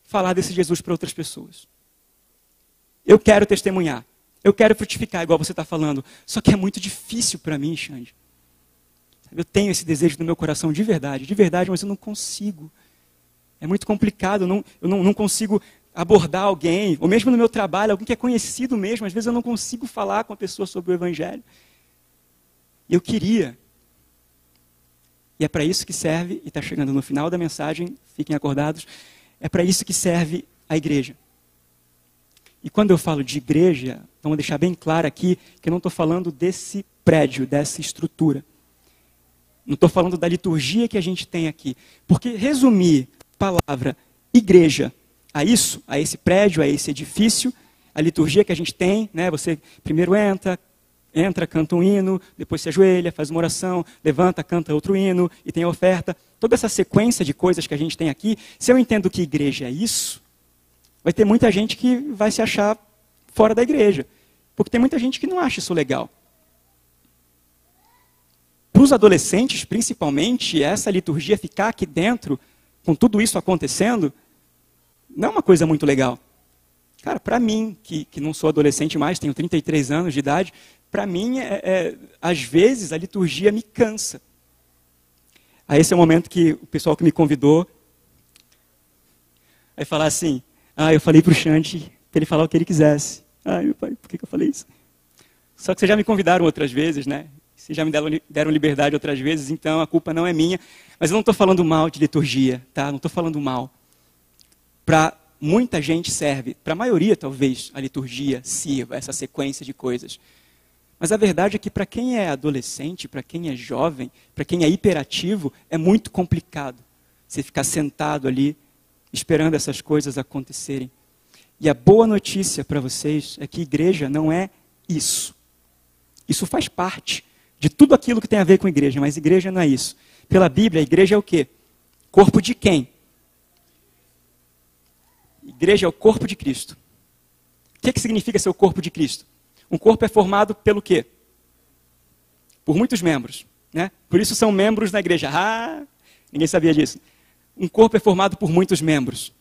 falar desse Jesus para outras pessoas. Eu quero testemunhar. Eu quero frutificar, igual você está falando. Só que é muito difícil para mim, Xande. Eu tenho esse desejo no meu coração de verdade, de verdade, mas eu não consigo. É muito complicado, eu não, eu não, não consigo abordar alguém, ou mesmo no meu trabalho, alguém que é conhecido mesmo, às vezes eu não consigo falar com a pessoa sobre o Evangelho. Eu queria, e é para isso que serve, e está chegando no final da mensagem, fiquem acordados, é para isso que serve a igreja. E quando eu falo de igreja, vamos deixar bem claro aqui que eu não estou falando desse prédio, dessa estrutura. Não estou falando da liturgia que a gente tem aqui. Porque resumir palavra igreja a isso, a esse prédio, a esse edifício, a liturgia que a gente tem, né? Você primeiro entra, entra, canta um hino, depois se ajoelha, faz uma oração, levanta, canta outro hino e tem a oferta. Toda essa sequência de coisas que a gente tem aqui, se eu entendo que igreja é isso, vai ter muita gente que vai se achar fora da igreja. Porque tem muita gente que não acha isso legal. Os adolescentes, principalmente, essa liturgia ficar aqui dentro, com tudo isso acontecendo, não é uma coisa muito legal. Cara, para mim, que, que não sou adolescente mais, tenho 33 anos de idade, para mim, é, é, às vezes, a liturgia me cansa. Aí esse é o momento que o pessoal que me convidou vai falar assim, ah, eu falei para o Xande para ele falar o que ele quisesse. Ai, meu pai, por que, que eu falei isso? Só que vocês já me convidaram outras vezes, né? Vocês já me deram, liberdade outras vezes, então a culpa não é minha. Mas eu não estou falando mal de liturgia, tá? Não estou falando mal. Para muita gente serve, para a maioria talvez a liturgia sirva, essa sequência de coisas. Mas a verdade é que para quem é adolescente, para quem é jovem, para quem é hiperativo, é muito complicado você ficar sentado ali esperando essas coisas acontecerem. E a boa notícia para vocês é que igreja não é isso. Isso faz parte de tudo aquilo que tem a ver com igreja, mas igreja não é isso. Pela Bíblia, a igreja é o quê? Corpo de quem? Igreja é o corpo de Cristo. O que, que significa ser o corpo de Cristo? Um corpo é formado pelo quê? por muitos membros. Né? Por isso são membros da igreja. Ah, ninguém sabia disso. Um corpo é formado por muitos membros.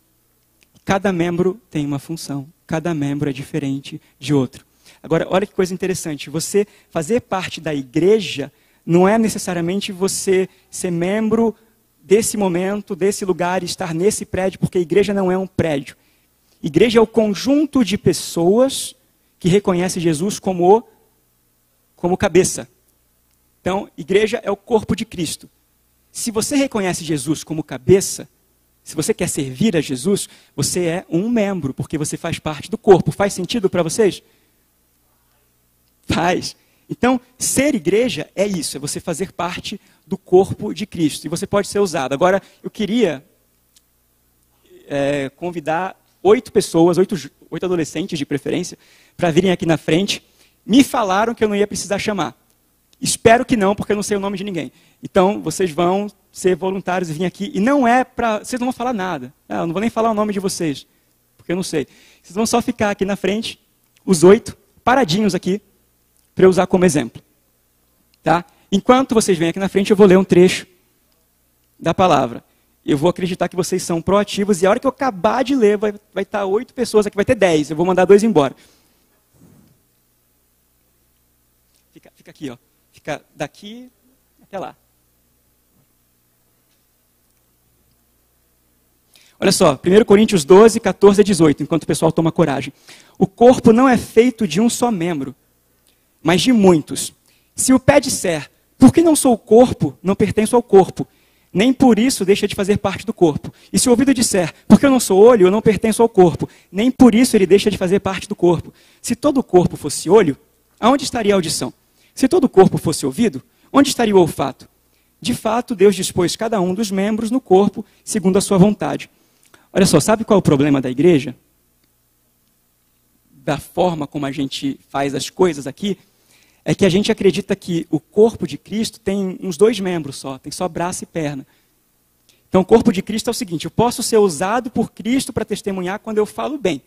Cada membro tem uma função. Cada membro é diferente de outro. Agora, olha que coisa interessante. Você fazer parte da igreja não é necessariamente você ser membro desse momento, desse lugar, estar nesse prédio, porque a igreja não é um prédio. Igreja é o conjunto de pessoas que reconhece Jesus como, como cabeça. Então, igreja é o corpo de Cristo. Se você reconhece Jesus como cabeça, se você quer servir a Jesus, você é um membro, porque você faz parte do corpo. Faz sentido para vocês? Faz. Então, ser igreja é isso, é você fazer parte do corpo de Cristo. E você pode ser usado. Agora, eu queria é, convidar oito pessoas, oito, oito adolescentes de preferência, para virem aqui na frente. Me falaram que eu não ia precisar chamar. Espero que não, porque eu não sei o nome de ninguém. Então, vocês vão ser voluntários e vir aqui. E não é para. Vocês não vão falar nada. Ah, eu não vou nem falar o nome de vocês, porque eu não sei. Vocês vão só ficar aqui na frente, os oito, paradinhos aqui, para eu usar como exemplo. Tá? Enquanto vocês vêm aqui na frente, eu vou ler um trecho da palavra. Eu vou acreditar que vocês são proativos e a hora que eu acabar de ler, vai, estar oito pessoas aqui, vai ter dez. Eu vou mandar dois embora. Fica, fica aqui, ó. Fica daqui até lá. Olha só, 1 Coríntios 12, 14 a 18, enquanto o pessoal toma coragem. O corpo não é feito de um só membro, mas de muitos. Se o pé disser, por que não sou corpo, não pertenço ao corpo, nem por isso deixa de fazer parte do corpo. E se o ouvido disser, porque eu não sou olho, eu não pertenço ao corpo, nem por isso ele deixa de fazer parte do corpo. Se todo o corpo fosse olho, aonde estaria a audição? Se todo o corpo fosse ouvido, onde estaria o olfato? De fato, Deus dispôs cada um dos membros no corpo segundo a sua vontade. Olha só, sabe qual é o problema da igreja? Da forma como a gente faz as coisas aqui? É que a gente acredita que o corpo de Cristo tem uns dois membros só, tem só braço e perna. Então, o corpo de Cristo é o seguinte: eu posso ser usado por Cristo para testemunhar quando eu falo bem.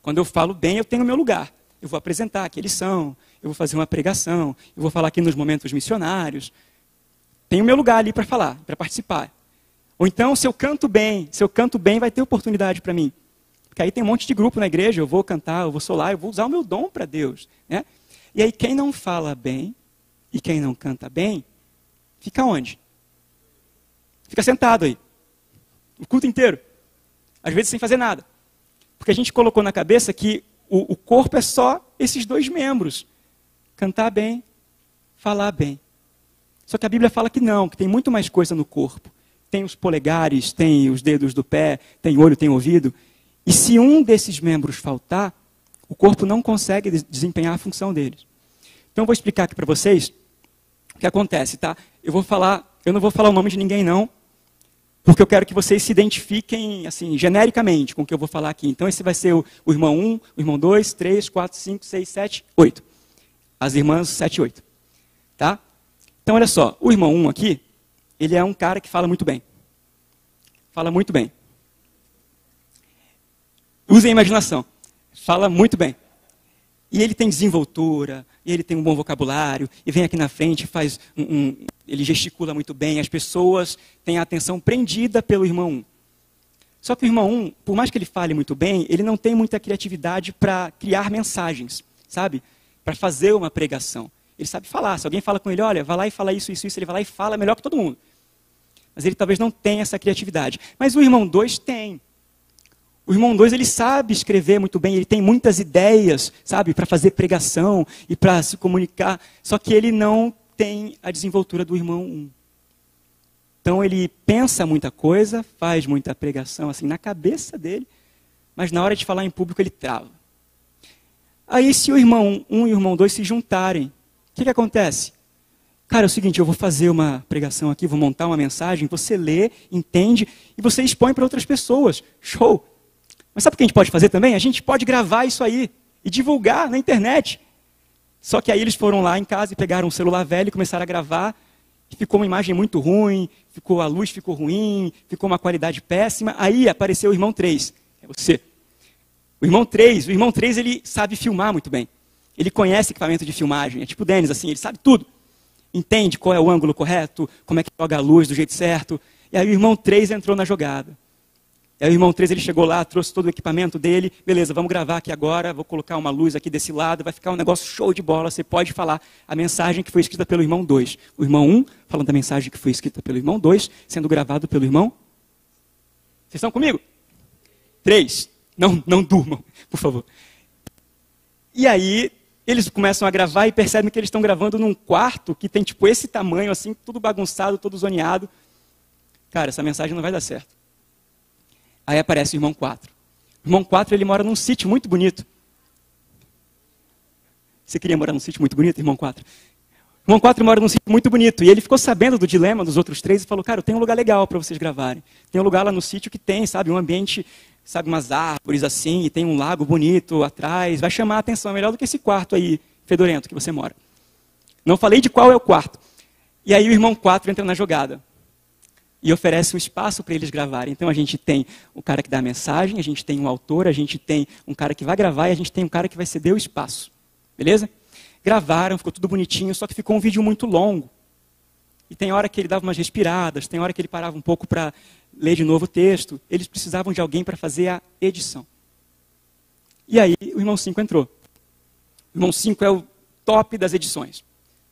Quando eu falo bem, eu tenho meu lugar. Eu vou apresentar que eles são, eu vou fazer uma pregação, eu vou falar aqui nos momentos missionários. Tenho meu lugar ali para falar, para participar. Ou então, se eu canto bem, se eu canto bem, vai ter oportunidade para mim. Porque aí tem um monte de grupo na igreja, eu vou cantar, eu vou solar, eu vou usar o meu dom para Deus. Né? E aí, quem não fala bem e quem não canta bem, fica onde? Fica sentado aí. O culto inteiro. Às vezes sem fazer nada. Porque a gente colocou na cabeça que o, o corpo é só esses dois membros cantar bem, falar bem. Só que a Bíblia fala que não, que tem muito mais coisa no corpo. Tem os polegares, tem os dedos do pé, tem olho, tem ouvido. E se um desses membros faltar, o corpo não consegue desempenhar a função deles. Então eu vou explicar aqui para vocês o que acontece, tá? Eu vou falar, eu não vou falar o nome de ninguém não, porque eu quero que vocês se identifiquem assim, genericamente com o que eu vou falar aqui. Então esse vai ser o, o irmão 1, o irmão 2, 3, 4, 5, 6, 7, 8 as irmãs 7 e 8. Tá? Então, olha só, o irmão 1 aqui, ele é um cara que fala muito bem. Fala muito bem. Usem a imaginação. Fala muito bem. E ele tem desenvoltura, e ele tem um bom vocabulário, e vem aqui na frente, faz um, um, ele gesticula muito bem, as pessoas têm a atenção prendida pelo irmão 1. Só que o irmão 1, por mais que ele fale muito bem, ele não tem muita criatividade para criar mensagens, sabe? para fazer uma pregação. Ele sabe falar. Se alguém fala com ele, olha, vai lá e fala isso, isso, isso, ele vai lá e fala melhor que todo mundo. Mas ele talvez não tenha essa criatividade. Mas o irmão 2 tem. O irmão 2 ele sabe escrever muito bem, ele tem muitas ideias, sabe, para fazer pregação e para se comunicar. Só que ele não tem a desenvoltura do irmão 1. Um. Então ele pensa muita coisa, faz muita pregação assim na cabeça dele, mas na hora de falar em público ele trava. Aí, se o irmão 1 um e o irmão 2 se juntarem, o que, que acontece? Cara, é o seguinte, eu vou fazer uma pregação aqui, vou montar uma mensagem, você lê, entende e você expõe para outras pessoas. Show! Mas sabe o que a gente pode fazer também? A gente pode gravar isso aí e divulgar na internet. Só que aí eles foram lá em casa e pegaram um celular velho e começaram a gravar. Ficou uma imagem muito ruim, ficou a luz ficou ruim, ficou uma qualidade péssima. Aí apareceu o irmão 3. É você. O irmão 3, o irmão 3 ele sabe filmar muito bem. Ele conhece equipamento de filmagem, é tipo o Denis, assim, ele sabe tudo. Entende qual é o ângulo correto, como é que joga a luz do jeito certo. E aí o irmão 3 entrou na jogada. Aí o irmão 3 ele chegou lá, trouxe todo o equipamento dele. Beleza, vamos gravar aqui agora. Vou colocar uma luz aqui desse lado. Vai ficar um negócio show de bola. Você pode falar a mensagem que foi escrita pelo irmão 2. O irmão 1 um, falando a mensagem que foi escrita pelo irmão 2, sendo gravado pelo irmão. Vocês estão comigo? 3. Não, não durmam, por favor. E aí, eles começam a gravar e percebem que eles estão gravando num quarto que tem tipo esse tamanho, assim, tudo bagunçado, todo zoneado. Cara, essa mensagem não vai dar certo. Aí aparece o irmão 4. O irmão 4, ele mora num sítio muito bonito. Você queria morar num sítio muito bonito, irmão 4? O irmão 4 mora num sítio muito bonito. E ele ficou sabendo do dilema dos outros três e falou: Cara, tem um lugar legal para vocês gravarem. Tem um lugar lá no sítio que tem, sabe, um ambiente sabe, umas árvores assim, e tem um lago bonito atrás, vai chamar a atenção, é melhor do que esse quarto aí, fedorento, que você mora. Não falei de qual é o quarto. E aí o irmão 4 entra na jogada. E oferece um espaço para eles gravarem. Então a gente tem o cara que dá a mensagem, a gente tem um autor, a gente tem um cara que vai gravar e a gente tem um cara que vai ceder o espaço. Beleza? Gravaram, ficou tudo bonitinho, só que ficou um vídeo muito longo. E tem hora que ele dava umas respiradas, tem hora que ele parava um pouco para ler de novo o texto, eles precisavam de alguém para fazer a edição. E aí o irmão 5 entrou. O irmão 5 é o top das edições.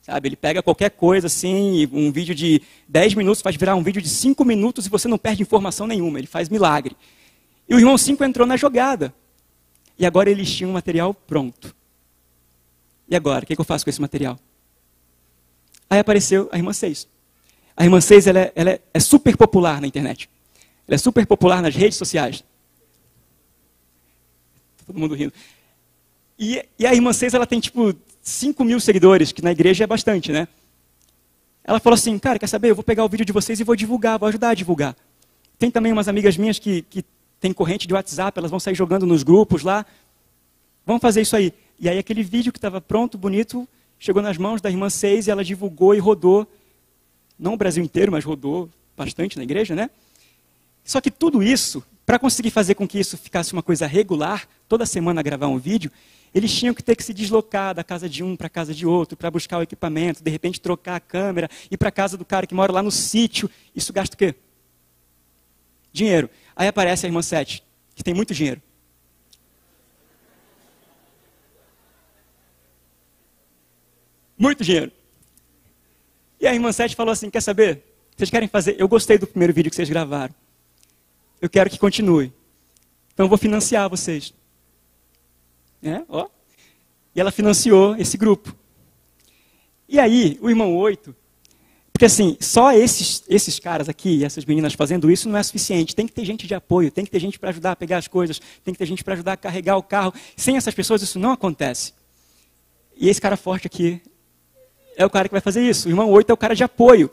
Sabe, ele pega qualquer coisa assim, um vídeo de 10 minutos faz virar um vídeo de 5 minutos e você não perde informação nenhuma, ele faz milagre. E o irmão 5 entrou na jogada. E agora eles tinham um material pronto. E agora, o que, eu faço com esse material? Aí apareceu a irmã 6. A irmã 6 ela é, ela é, é super popular na internet. Ela é super popular nas redes sociais. Todo mundo rindo. E, e a irmã 6, ela tem tipo 5 mil seguidores, que na igreja é bastante, né? Ela falou assim, cara, quer saber? Eu vou pegar o vídeo de vocês e vou divulgar, vou ajudar a divulgar. Tem também umas amigas minhas que, que têm corrente de WhatsApp, elas vão sair jogando nos grupos lá. Vamos fazer isso aí. E aí aquele vídeo que estava pronto, bonito, chegou nas mãos da irmã 6 e ela divulgou e rodou. Não o Brasil inteiro, mas rodou bastante na igreja, né? Só que tudo isso, para conseguir fazer com que isso ficasse uma coisa regular, toda semana gravar um vídeo, eles tinham que ter que se deslocar da casa de um para a casa de outro, para buscar o equipamento, de repente trocar a câmera, ir para a casa do cara que mora lá no sítio. Isso gasta o quê? Dinheiro. Aí aparece a irmã Sete, que tem muito dinheiro. Muito dinheiro. E a irmã Sete falou assim: Quer saber? Vocês querem fazer? Eu gostei do primeiro vídeo que vocês gravaram eu quero que continue. Então eu vou financiar vocês. É, ó. E ela financiou esse grupo. E aí, o irmão 8, porque assim, só esses, esses caras aqui, essas meninas fazendo isso não é suficiente. Tem que ter gente de apoio, tem que ter gente para ajudar a pegar as coisas, tem que ter gente para ajudar a carregar o carro. Sem essas pessoas isso não acontece. E esse cara forte aqui é o cara que vai fazer isso. O irmão 8 é o cara de apoio.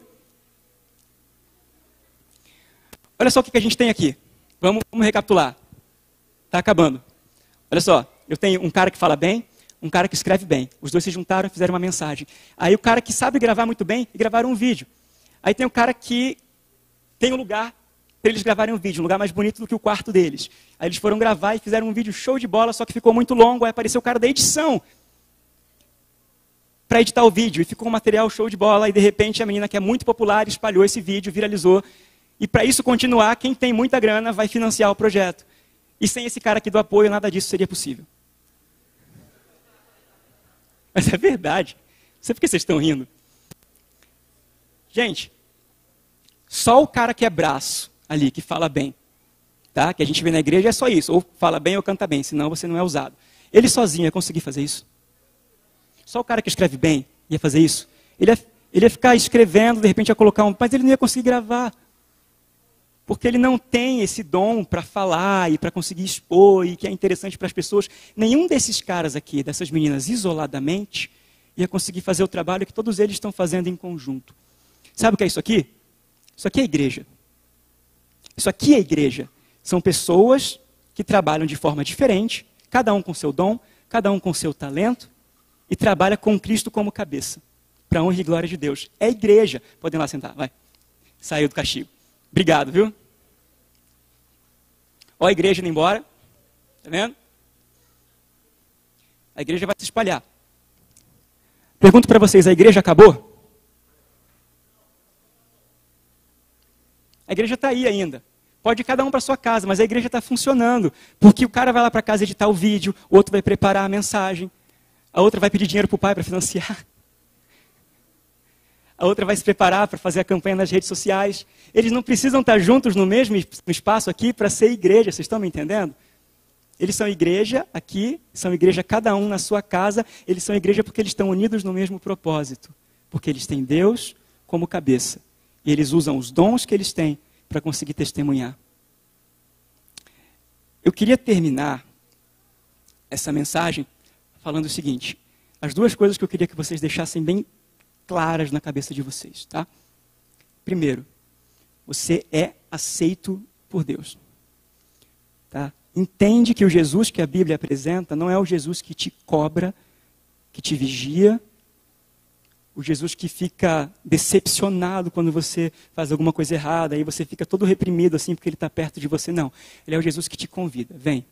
Olha só o que a gente tem aqui. Vamos, vamos recapitular. Está acabando. Olha só, eu tenho um cara que fala bem, um cara que escreve bem. Os dois se juntaram e fizeram uma mensagem. Aí o cara que sabe gravar muito bem e gravaram um vídeo. Aí tem o cara que tem um lugar para eles gravarem um vídeo, um lugar mais bonito do que o quarto deles. Aí eles foram gravar e fizeram um vídeo show de bola, só que ficou muito longo. Aí apareceu o cara da edição para editar o vídeo e ficou um material show de bola. E de repente a menina que é muito popular espalhou esse vídeo, viralizou e para isso continuar, quem tem muita grana vai financiar o projeto. E sem esse cara aqui do apoio, nada disso seria possível. Mas é verdade. Não sei por que vocês estão rindo. Gente, só o cara que é braço ali, que fala bem, tá? que a gente vê na igreja, é só isso. Ou fala bem ou canta bem, senão você não é usado. Ele sozinho ia conseguir fazer isso? Só o cara que escreve bem ia fazer isso? Ele ia, ele ia ficar escrevendo, de repente ia colocar um. Mas ele não ia conseguir gravar porque ele não tem esse dom para falar e para conseguir expor e que é interessante para as pessoas. Nenhum desses caras aqui, dessas meninas isoladamente, ia conseguir fazer o trabalho que todos eles estão fazendo em conjunto. Sabe o que é isso aqui? Isso aqui é igreja. Isso aqui é igreja. São pessoas que trabalham de forma diferente, cada um com seu dom, cada um com seu talento, e trabalha com Cristo como cabeça, para honra e glória de Deus. É igreja. Podem lá sentar, vai. Saiu do castigo. Obrigado, viu? Ó a igreja indo embora. Tá vendo? A igreja vai se espalhar. Pergunto para vocês: a igreja acabou? A igreja está aí ainda. Pode ir cada um para sua casa, mas a igreja está funcionando. Porque o cara vai lá para casa editar o vídeo, o outro vai preparar a mensagem, a outra vai pedir dinheiro para o pai para financiar. A outra vai se preparar para fazer a campanha nas redes sociais. Eles não precisam estar juntos no mesmo espaço aqui para ser igreja, vocês estão me entendendo? Eles são igreja aqui, são igreja cada um na sua casa, eles são igreja porque eles estão unidos no mesmo propósito. Porque eles têm Deus como cabeça. E eles usam os dons que eles têm para conseguir testemunhar. Eu queria terminar essa mensagem falando o seguinte: as duas coisas que eu queria que vocês deixassem bem claras na cabeça de vocês, tá? Primeiro, você é aceito por Deus. Tá? Entende que o Jesus que a Bíblia apresenta não é o Jesus que te cobra, que te vigia, o Jesus que fica decepcionado quando você faz alguma coisa errada, aí você fica todo reprimido assim porque ele está perto de você. Não. Ele é o Jesus que te convida. Vem.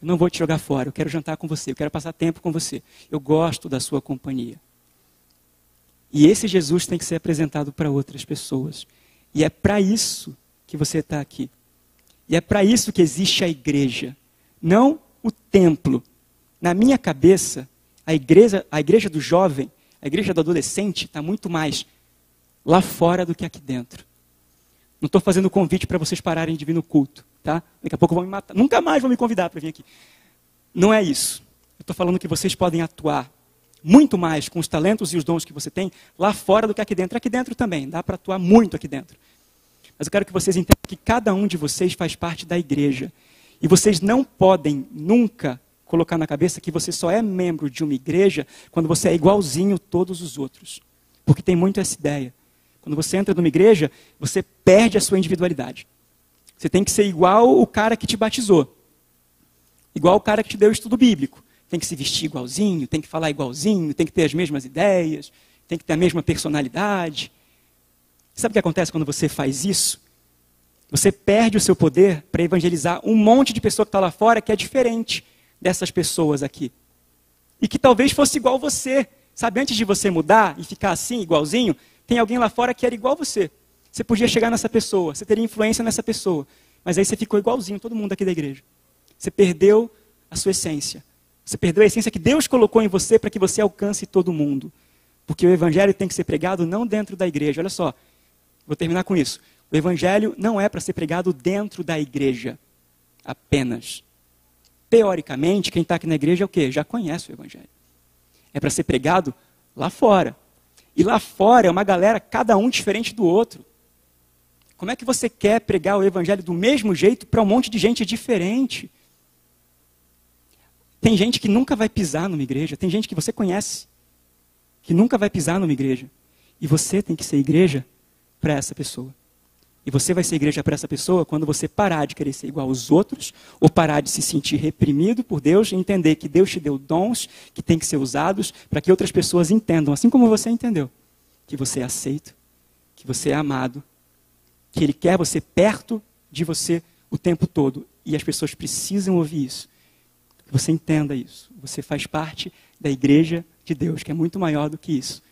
Eu não vou te jogar fora, eu quero jantar com você, eu quero passar tempo com você. Eu gosto da sua companhia. E esse Jesus tem que ser apresentado para outras pessoas. E é para isso que você está aqui. E é para isso que existe a igreja, não o templo. Na minha cabeça, a igreja, a igreja do jovem, a igreja do adolescente está muito mais lá fora do que aqui dentro. Não estou fazendo convite para vocês pararem de vir no culto, tá? Daqui a pouco vão me matar. Nunca mais vão me convidar para vir aqui. Não é isso. Estou falando que vocês podem atuar muito mais com os talentos e os dons que você tem lá fora do que aqui dentro. Aqui dentro também, dá para atuar muito aqui dentro. Mas eu quero que vocês entendam que cada um de vocês faz parte da igreja. E vocês não podem nunca colocar na cabeça que você só é membro de uma igreja quando você é igualzinho todos os outros. Porque tem muito essa ideia. Quando você entra numa igreja, você perde a sua individualidade. Você tem que ser igual o cara que te batizou. Igual o cara que te deu o estudo bíblico tem que se vestir igualzinho, tem que falar igualzinho, tem que ter as mesmas ideias, tem que ter a mesma personalidade. Sabe o que acontece quando você faz isso? Você perde o seu poder para evangelizar um monte de pessoa que está lá fora que é diferente dessas pessoas aqui. E que talvez fosse igual você. Sabe, antes de você mudar e ficar assim, igualzinho, tem alguém lá fora que era igual você. Você podia chegar nessa pessoa, você teria influência nessa pessoa. Mas aí você ficou igualzinho, todo mundo aqui da igreja. Você perdeu a sua essência. Você perdeu a essência que Deus colocou em você para que você alcance todo mundo. Porque o evangelho tem que ser pregado não dentro da igreja. Olha só, vou terminar com isso. O evangelho não é para ser pregado dentro da igreja apenas. Teoricamente, quem está aqui na igreja é o quê? Já conhece o evangelho. É para ser pregado lá fora. E lá fora é uma galera, cada um diferente do outro. Como é que você quer pregar o evangelho do mesmo jeito para um monte de gente diferente? Tem gente que nunca vai pisar numa igreja, tem gente que você conhece, que nunca vai pisar numa igreja. E você tem que ser igreja para essa pessoa. E você vai ser igreja para essa pessoa quando você parar de querer ser igual aos outros, ou parar de se sentir reprimido por Deus e entender que Deus te deu dons que têm que ser usados para que outras pessoas entendam, assim como você entendeu, que você é aceito, que você é amado, que Ele quer você perto de você o tempo todo. E as pessoas precisam ouvir isso você entenda isso. Você faz parte da igreja de Deus, que é muito maior do que isso.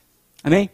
Amém?